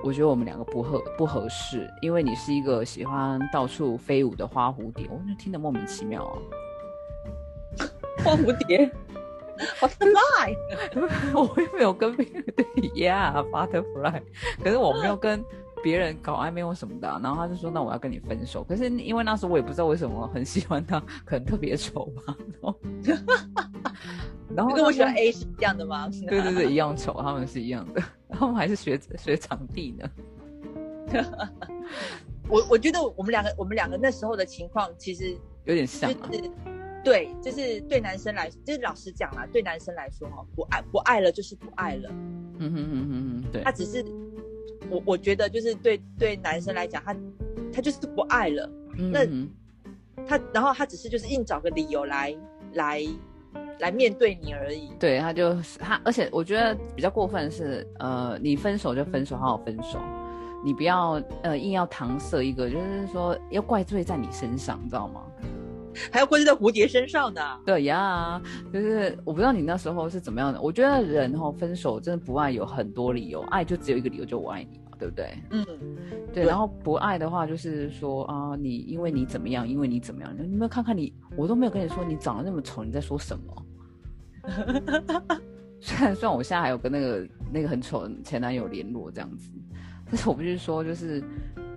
[SPEAKER 1] 我觉得我们两个不合不合适，因为你是一个喜欢到处飞舞的花蝴蝶，我就听得莫名其妙啊。
[SPEAKER 2] 花蝴蝶，butterfly，
[SPEAKER 1] 我又没有跟别人对，Yeah，butterfly，可是我没有跟别人搞暧昧或什么的啊、然后他就说，那我要跟你分手。可是因为那时候我也不知道为什么很喜欢他，可能特别丑吧。然后，然后
[SPEAKER 2] 跟我喜欢 A 是一样的吗？
[SPEAKER 1] 候对对对，一样丑，他们是一样的，他们还是学学场地呢。
[SPEAKER 2] 我我觉得我们两个我们两个那时候的情况其实
[SPEAKER 1] 有点像啊，
[SPEAKER 2] 就是对，就是对男生来，就是老实讲啦，对男生来说哈，不爱不爱了就是不爱了，
[SPEAKER 1] 嗯哼嗯哼哼，对。
[SPEAKER 2] 他，只是我我觉得就是对对男生来讲，他他就是不爱了，那他然后他只是就是硬找个理由来来来面对你而已。
[SPEAKER 1] 对，他就是他，而且我觉得比较过分的是，呃，你分手就分手，好好分手，你不要呃硬要搪塞一个，就是说要怪罪在你身上，你知道吗？
[SPEAKER 2] 还要怪罪在蝴蝶身上呢。
[SPEAKER 1] 对呀，就是我不知道你那时候是怎么样的。我觉得人哈、分手真的不爱有很多理由，爱就只有一个理由，就我爱你嘛，对不对？
[SPEAKER 2] 嗯，
[SPEAKER 1] 对，然后不爱的话就是说啊，你因为你怎么样，因为你怎么样，你有没有看看你，我都没有跟你说你长得那么丑，你在说什么？虽然虽然我现在还有跟那个那个很丑的前男友联络这样子，但是我不是说，就是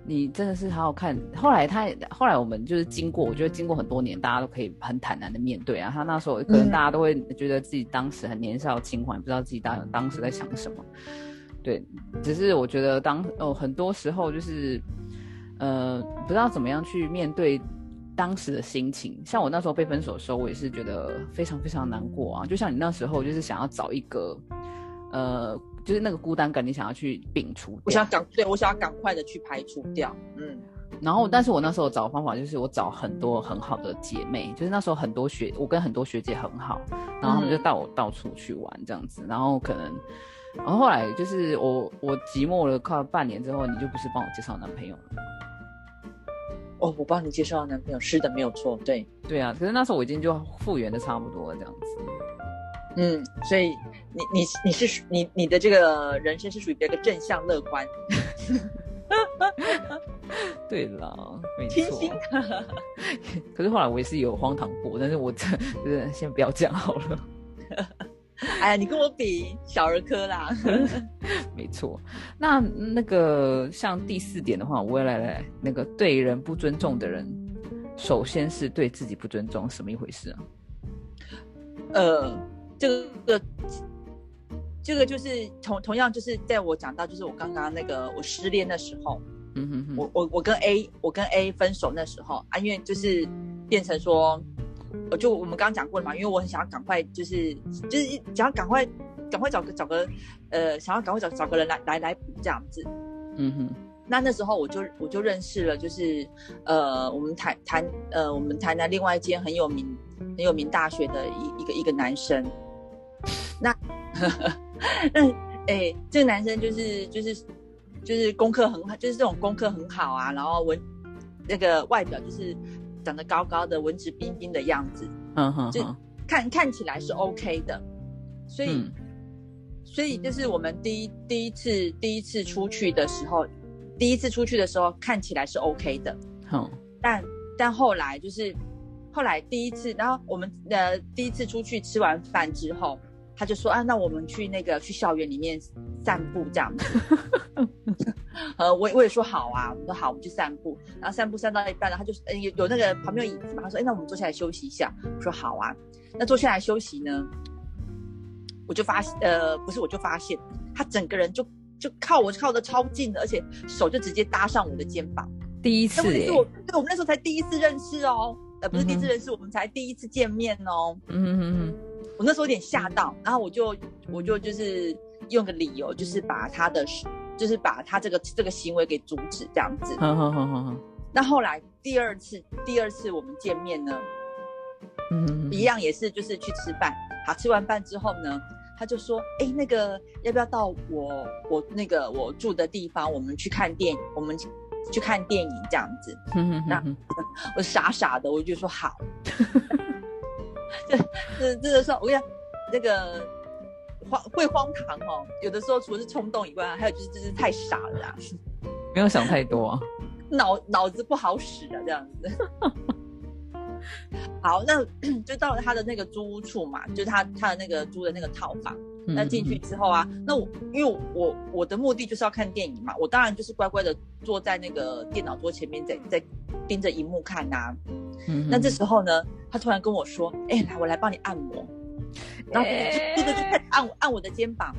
[SPEAKER 1] 你真的是好好看。后来他后来我们就是经过，我觉得经过很多年，大家都可以很坦然的面对啊。他那时候可能大家都会觉得自己当时很年少轻狂，也不知道自己当当时在想什么。对，只是我觉得当哦，很多时候就是，呃，不知道怎么样去面对当时的心情。像我那时候被分手的时候，我也是觉得非常非常难过啊。就像你那时候，就是想要找一个，呃，就是那个孤单感，你想要去摒除。
[SPEAKER 2] 我想赶，对我想要赶快的去排除掉。嗯，
[SPEAKER 1] 然后，但是我那时候找的方法就是我找很多很好的姐妹，就是那时候很多学，我跟很多学姐很好，然后他们就带我到处去玩这样子，然后可能，然后后来就是我我寂寞了快半年之后，你就不是帮我介绍男朋友了？
[SPEAKER 2] 哦，我帮你介绍男朋友，是的，没有错，对，
[SPEAKER 1] 对啊，可是那时候我已经就复原的差不多了这样子。
[SPEAKER 2] 嗯，所以你你你是你你的这个人生是属于比较正向乐观，
[SPEAKER 1] 对啦，没错。可是后来我也是有荒唐过，但是我这就是先不要讲好了。
[SPEAKER 2] 哎呀，你跟我比小儿科啦。
[SPEAKER 1] 没错，那那个像第四点的话，我也来来那个对人不尊重的人，首先是对自己不尊重，什么一回事啊？
[SPEAKER 2] 呃，这个这个就是同同样就是在我讲到就是我刚刚那个我失恋的时候，
[SPEAKER 1] 嗯哼哼，
[SPEAKER 2] 我我我跟 A 我跟 A 分手那时候啊，因为就是变成说，我就我们刚刚讲过了嘛，因为我很想要赶快就是就是想要赶快赶快找个找个呃想要赶快找找个人来来来补这样子。
[SPEAKER 1] 嗯哼，
[SPEAKER 2] 那那时候我就我就认识了，就是呃我们台台呃我们台南另外一间很有名很有名大学的一一个一个男生。那 那哎、这个男生就是就是就是功课很好，就是这种功课很好啊，然后文那个外表就是长得高高的，文质彬彬的样子，就
[SPEAKER 1] 嗯哼就，
[SPEAKER 2] 看看起来是 OK 的，所以、
[SPEAKER 1] 嗯。
[SPEAKER 2] 所以就是我们第一第一次第一次出去的时候，第一次出去的时候看起来是 OK 的，
[SPEAKER 1] 好，
[SPEAKER 2] 但但后来就是后来第一次，然后我们呃第一次出去吃完饭之后，他就说啊，那我们去那个去校园里面散步这样子。呃，我我也说好啊，我们说好，我们去散步。然后散步散到一半了，他就呃有有那个旁边有椅子嘛，他说哎，那我们坐下来休息一下。我说好啊。那坐下来休息呢，我就发呃不是我就发现他整个人就就靠我靠的超近的，而且手就直接搭上我的肩膀。
[SPEAKER 1] 第一次
[SPEAKER 2] 对我们那时候才第一次认识哦，呃，不是第一次认识，我们才第一次见面哦。
[SPEAKER 1] 嗯哼哼
[SPEAKER 2] 我那时候有点吓到，然后我就我就就是用个理由，就是把他的，就是把他这个这个行为给阻止这样子。那后来第二次第二次我们见面呢，一样也是就是去吃饭。好，吃完饭之后呢，他就说：“哎，那个要不要到我我那个我住的地方，我们去看电影，我们去看电影这样子。”那我傻傻的，我就说好。这这这个时候，我跟你讲，那个荒会荒唐哦。有的时候除了是冲动以外，还有就是就是太傻了啦，
[SPEAKER 1] 没有想太多啊。
[SPEAKER 2] 脑脑子不好使啊，这样子。好，那 就到了他的那个租屋处嘛，就是他他的那个租的那个套房。
[SPEAKER 1] 嗯
[SPEAKER 2] 那进去之后啊，那我因为我我的目的就是要看电影嘛，我当然就是乖乖的坐在那个电脑桌前面，在在盯着荧幕看呐、
[SPEAKER 1] 嗯
[SPEAKER 2] 那这时候呢，他突然跟我说：“哎、来，我来帮你按摩。”然后就开始按我按我的肩膀。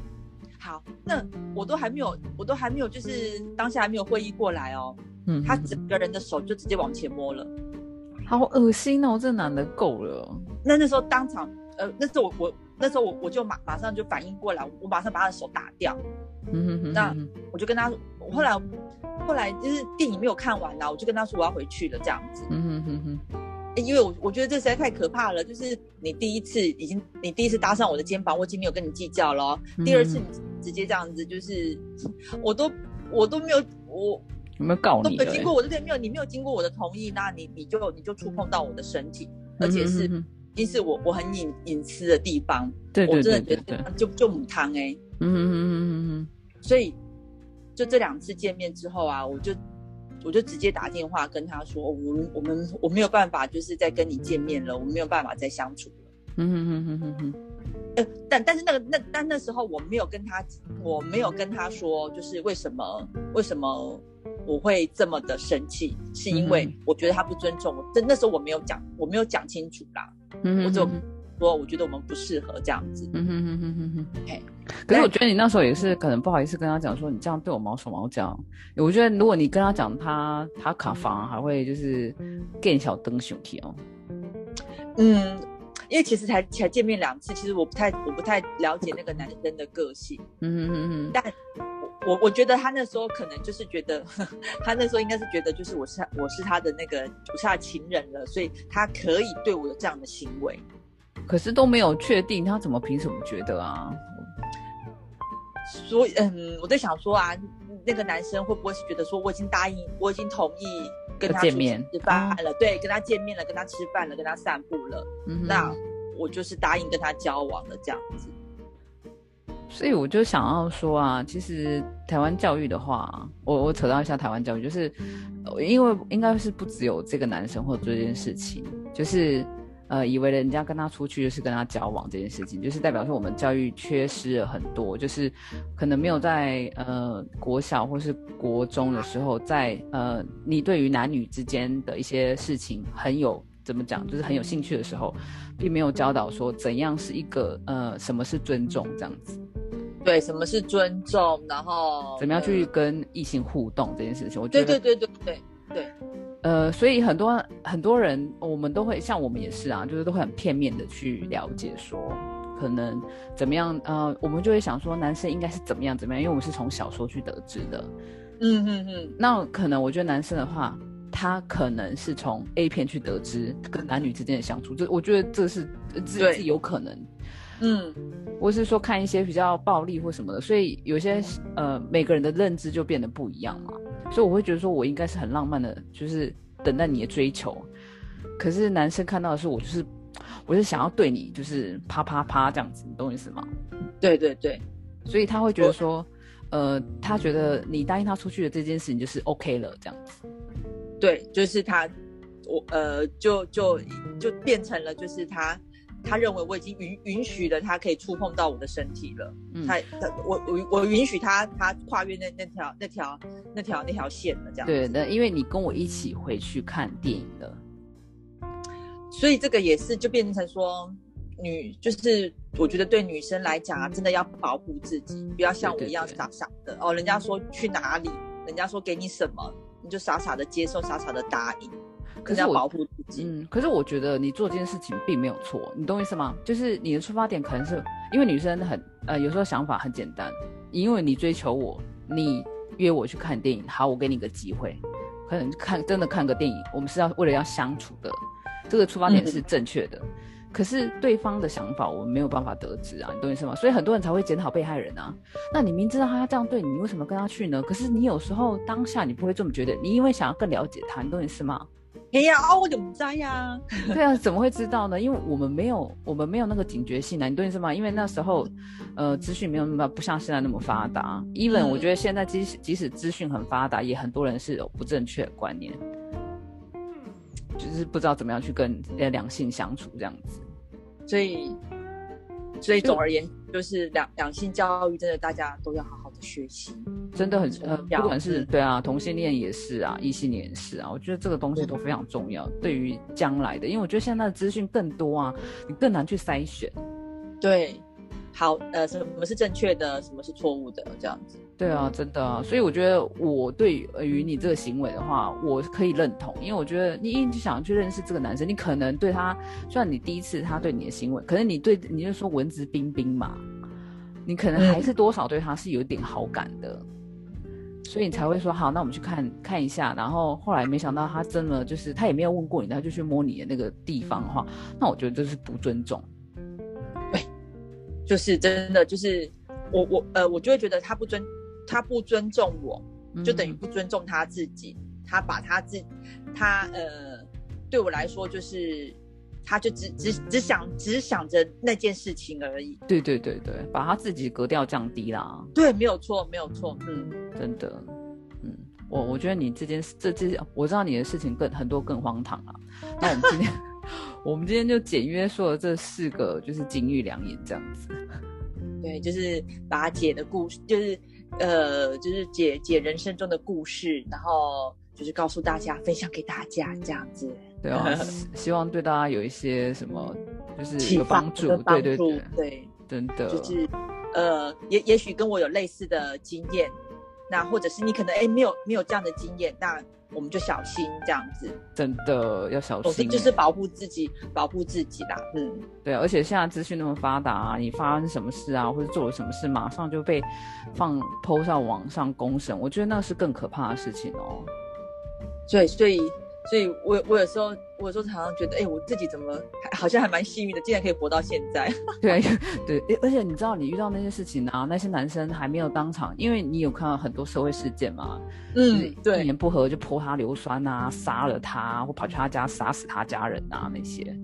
[SPEAKER 2] 好，那我都还没有，我都还没有，就是当下还没有会意过来哦。
[SPEAKER 1] 嗯
[SPEAKER 2] 他整个人的手就直接往前摸了。
[SPEAKER 1] 好恶心哦，这男的够了。
[SPEAKER 2] 那那时候当场，呃，那时候我我那时候我我就马马上就反应过来，我马上把他的手打掉。
[SPEAKER 1] 嗯哼哼，
[SPEAKER 2] 那我就跟他，我后来后来就是电影没有看完啦，我就跟他说我要回去了这样子。
[SPEAKER 1] 嗯哼哼哼，
[SPEAKER 2] 因为我我觉得这实在太可怕了，就是你第一次已经你第一次搭上我的肩膀，我已经没有跟你计较了哦。第二次你直接这样子，就是我都我都没有我
[SPEAKER 1] 有没有告你？
[SPEAKER 2] 都没有经过我的对没有你没有经过我的同意，那你你就你就触碰到我的身体，而且是经是我我很隐隐私的地方，
[SPEAKER 1] 对对
[SPEAKER 2] 我真
[SPEAKER 1] 对对对，
[SPEAKER 2] 的觉得就就母汤哎、
[SPEAKER 1] 嗯哼哼哼哼
[SPEAKER 2] 所以就这两次见面之后啊，我就我就直接打电话跟他说，我们我们我没有办法，就是再跟你见面了，我们没有办法再相处了。
[SPEAKER 1] 嗯哼哼哼哼
[SPEAKER 2] 但但是那个那但那时候我没有跟他，我没有跟他说，就是为什么为什么我会这么的生气，是因为
[SPEAKER 1] 嗯
[SPEAKER 2] 我觉得他不尊重我。这那时候我没有讲，我没有讲清楚啦，
[SPEAKER 1] 嗯
[SPEAKER 2] 我只有
[SPEAKER 1] 哼哼
[SPEAKER 2] 说我觉得我们不适合这样子。
[SPEAKER 1] 嗯哼哼哼哼哼
[SPEAKER 2] 嘿
[SPEAKER 1] 可可是我觉得你那时候也是可能不好意思跟他讲说你这样对我毛手毛脚。我觉得如果你跟他讲他他卡房还会就是更小灯熊体哦。
[SPEAKER 2] 嗯，因为其实才才见面两次，其实我不太我不太了解那个男生的个性。嗯嗯嗯。但我我觉得他那时候可能就是觉得，他那时候应该是觉得就是我是他我是他的那个我是他的情人了，所以他可以对我有这样的行为。
[SPEAKER 1] 可是都没有确定，他怎么凭什么觉得啊？
[SPEAKER 2] 所以，嗯，我在想说啊，那个男生会不会是觉得说，我已经答应，我已经同意跟他
[SPEAKER 1] 见面
[SPEAKER 2] 吃饭了，对，跟他见面了，跟他吃饭了，跟他散步了，那我就是答应跟他交往了这样子。
[SPEAKER 1] 所以我就想要说啊，其实台湾教育的话，我我扯到一下台湾教育，就是因为应该是不只有这个男生或者做这件事情，就是。呃，以为人家跟他出去就是跟他交往这件事情，就是代表说我们教育缺失了很多，就是可能没有在呃国小或是国中的时候，在呃你对于男女之间的一些事情很有怎么讲，就是很有兴趣的时候，并没有教导说怎样是一个呃什么是尊重这样子。
[SPEAKER 2] 对，什么是尊重，然后
[SPEAKER 1] 怎么样去跟异性互动这件事情，我觉得
[SPEAKER 2] 对对对对对对。
[SPEAKER 1] 呃，所以很多很多人，我们都会像我们也是啊，就是都会很片面的去了解说，可能怎么样，呃，我们就会想说男生应该是怎么样怎么样，因为我们是从小说去得知的，嗯嗯嗯。那可能我觉得男生的话，他可能是从 A 片去得知跟男女之间的相处，就我觉得这是这是有可能，嗯，或是说看一些比较暴力或什么的，所以有些呃每个人的认知就变得不一样嘛。所以我会觉得说，我应该是很浪漫的，就是等待你的追求。可是男生看到的是我，就是我是想要对你，就是啪啪啪这样子，你懂我意思吗？
[SPEAKER 2] 对对对。
[SPEAKER 1] 所以他会觉得说，呃，他觉得你答应他出去的这件事情就是 OK 了，这样子。
[SPEAKER 2] 对，就是他，我呃，就就就变成了，就是他。他认为我已经允允许了他可以触碰到我的身体了，他他我我我允许他他跨越那那条那条那条那条线了，这样
[SPEAKER 1] 对，那因为你跟我一起回去看电影了，
[SPEAKER 2] 所以这个也是就变成说女就是我觉得对女生来讲啊，真的要保护自己，不要像我一样傻傻的。哦，人家说去哪里，人家说给你什么，你就傻傻的接受，傻傻的答应。可是我保护自己。
[SPEAKER 1] 嗯，可是我觉得你做这件事情并没有错，你懂我意思吗？就是你的出发点可能是因为女生很呃，有时候想法很简单，因为你追求我，你约我去看电影，好，我给你个机会，可能看真的看个电影，我们是要为了要相处的，这个出发点是正确的。可是对方的想法我们没有办法得知啊，你懂我意思吗？所以很多人才会检讨被害人啊。那你明知道他要这样对你，你为什么跟他去呢？可是你有时候当下你不会这么觉得，你因为想要更了解他，你懂我意思吗？
[SPEAKER 2] 哎呀，哦，我怎么知呀？
[SPEAKER 1] 对啊，怎么会知道呢？因为我们没有，我们没有那个警觉性啊，你懂意思吗？因为那时候，呃，资讯没有那么不像现在那么发达。even 我觉得现在即使即使资讯很发达，也很多人是有不正确的观念，就是不知道怎么样去跟呃两性相处这样子。
[SPEAKER 2] 所以，所以总而言之，就是两两性教育真的大家都要好好。学习
[SPEAKER 1] 真的很呃，不管是对啊，同性恋也是啊，异性恋也是啊，我觉得这个东西都非常重要，对于将来的，因为我觉得现在的资讯更多啊，你更难去筛选。
[SPEAKER 2] 对，好，呃，什么是正确的，什么是错误的，这样子。
[SPEAKER 1] 对啊，真的啊，所以我觉得我对于你这个行为的话，我可以认同，因为我觉得你一直想去认识这个男生，你可能对他，虽然你第一次他对你的行为，可能你对你就说文质彬彬嘛。你可能还是多少对他是有点好感的，所以你才会说好，那我们去看看一下。然后后来没想到他真的就是他也没有问过你，他就去摸你的那个地方的话，那我觉得这是不尊重。
[SPEAKER 2] 对，就是真的就是我我呃我就会觉得他不尊他不尊重我，就等于不尊重他自己。他把他自他呃对我来说就是。他就只只只想只想着那件事情而已。
[SPEAKER 1] 对对对对，把他自己格调降低啦。
[SPEAKER 2] 对，没有错，没有错。嗯，
[SPEAKER 1] 真的。嗯，我我觉得你这件事，这这，我知道你的事情更很多更荒唐啊。那我们今天，我们今天就简约说了这四个，就是金玉良言这样子。
[SPEAKER 2] 对，就是把姐的故事，就是呃，就是姐姐人生中的故事，然后就是告诉大家，分享给大家这样子。
[SPEAKER 1] 对啊，希望对大家有一些什么，就是有帮助。对对对，
[SPEAKER 2] 对，
[SPEAKER 1] 真的。
[SPEAKER 2] 就是呃，也也许跟我有类似的经验，那或者是你可能哎没有没有这样的经验，那我们就小心这样子，
[SPEAKER 1] 真的要小心，
[SPEAKER 2] 就是保护自己，保护自己啦。嗯，
[SPEAKER 1] 对，而且现在资讯那么发达啊，你发生什么事啊，或者做了什么事，马上就被放抛上网上公审，我觉得那是更可怕的事情哦。
[SPEAKER 2] 对，所以。所以，我我有时候，我有时候常常觉得，哎，我自己怎么还好像还蛮幸运的，竟然可以活到现在。
[SPEAKER 1] 对 对，而且你知道，你遇到那些事情啊，那些男生还没有当场，因为你有看到很多社会事件嘛，
[SPEAKER 2] 嗯，对，
[SPEAKER 1] 一言不合就泼他硫酸啊，杀了他，或跑去他家杀死他家人啊那些。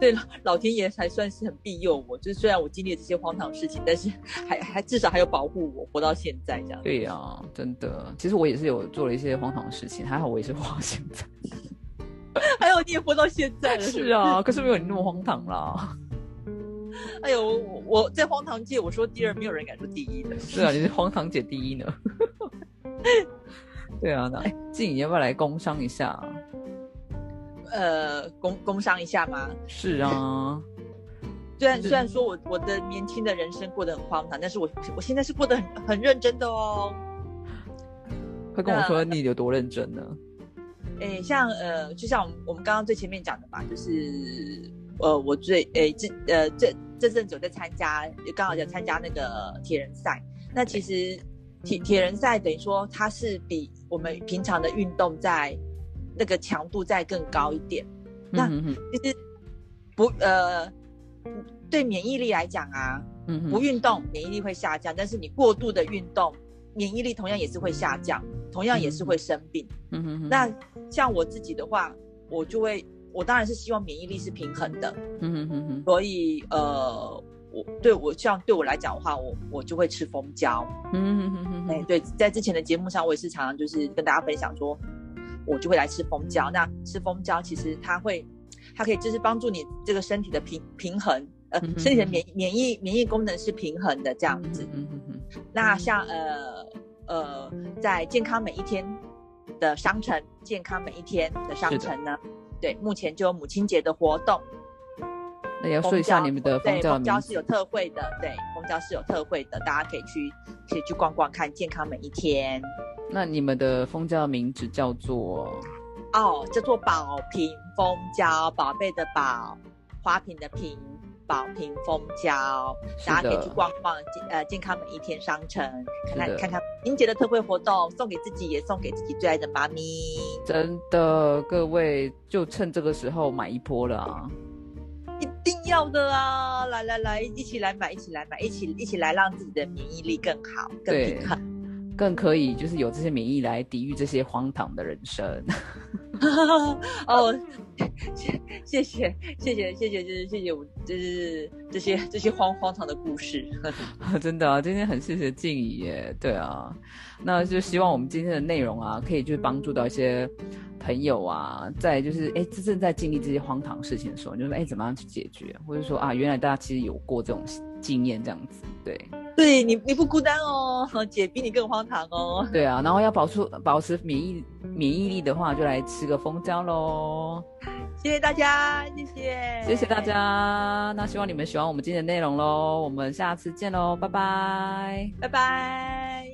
[SPEAKER 2] 对，老天爷还算是很庇佑我。就是虽然我经历了这些荒唐事情，但是还还至少还有保护我活到现在这样。
[SPEAKER 1] 对呀，真的。其实我也是有做了一些荒唐的事情，还好我也是活到现在。
[SPEAKER 2] 还有你也活到现在了。是
[SPEAKER 1] 啊，可是没有你那么荒唐啦。
[SPEAKER 2] 哎呦，我在荒唐界，我说第二，没有人敢说第一的。
[SPEAKER 1] 是啊，你是荒唐姐第一呢。对啊，那哎，静你要不要来工商一下？
[SPEAKER 2] 呃，工工商一下吗？
[SPEAKER 1] 是啊，
[SPEAKER 2] 虽然虽然说我我的年轻的人生过得很荒唐，但是我我现在是过得很很认真的哦。
[SPEAKER 1] 快跟我说你有多认真呢？
[SPEAKER 2] 哎，像呃，就像我们我们刚刚最前面讲的吧，就是呃，我最哎这呃这这阵子有在参加，刚好在参加那个铁人赛。那其实铁铁人赛等于说它是比我们平常的运动在。那个强度再更高一点，那其实不呃，对免疫力来讲啊，不运动免疫力会下降，但是你过度的运动，免疫力同样也是会下降，同样也是会生病。嗯哼哼。那像我自己的话，我就会，我当然是希望免疫力是平衡的。嗯哼哼哼。所以呃，我对我像对我来讲的话，我我就会吃蜂胶。嗯哼哼哼。哎，对，在之前的节目上，我也是常常就是跟大家分享说。我就会来吃蜂胶。那吃蜂胶其实它会，它可以就是帮助你这个身体的平平衡，呃，身体的免免疫免疫功能是平衡的这样子。那像呃呃，在健康每一天的商城，健康每一天的商城呢，对，目前就有母亲节的活动。
[SPEAKER 1] 那要说一下你们的蜂胶
[SPEAKER 2] 蜂胶是有特惠的，对，蜂胶是有特惠的，大家可以去可以去逛逛看，健康每一天。
[SPEAKER 1] 那你们的蜂胶名字叫做？
[SPEAKER 2] 哦，叫做宝瓶蜂胶，宝贝的宝，花瓶的瓶，宝瓶蜂胶，大家可以去逛逛健呃健康每一天商城，看看看看英杰的特惠活动，送给自己也送给自己最爱的妈咪。
[SPEAKER 1] 真的，各位就趁这个时候买一波了啊！
[SPEAKER 2] 一定要的啊！来来来，一起来买，一起来买，一起一起来让自己的免疫力更好，更平衡。
[SPEAKER 1] 更可以就是有这些免疫来抵御这些荒唐的人生。
[SPEAKER 2] 哦，谢谢谢谢谢谢就是谢谢我就是这些这些荒荒唐的故事。
[SPEAKER 1] 真的啊，今天很谢谢静怡耶。对啊，那就希望我们今天的内容啊，可以就是帮助到一些朋友啊，在就是哎真正在经历这些荒唐事情的时候，就是哎怎么样去解决，或者说啊原来大家其实有过这种经验这样子，对。
[SPEAKER 2] 对你，你不孤单哦，姐比你更荒唐哦。
[SPEAKER 1] 对啊，然后要保持保持免疫免疫力的话，就来吃个蜂胶喽。
[SPEAKER 2] 谢谢大家，谢谢，
[SPEAKER 1] 谢谢大家。那希望你们喜欢我们今天的内容喽，我们下次见喽，拜拜，
[SPEAKER 2] 拜拜。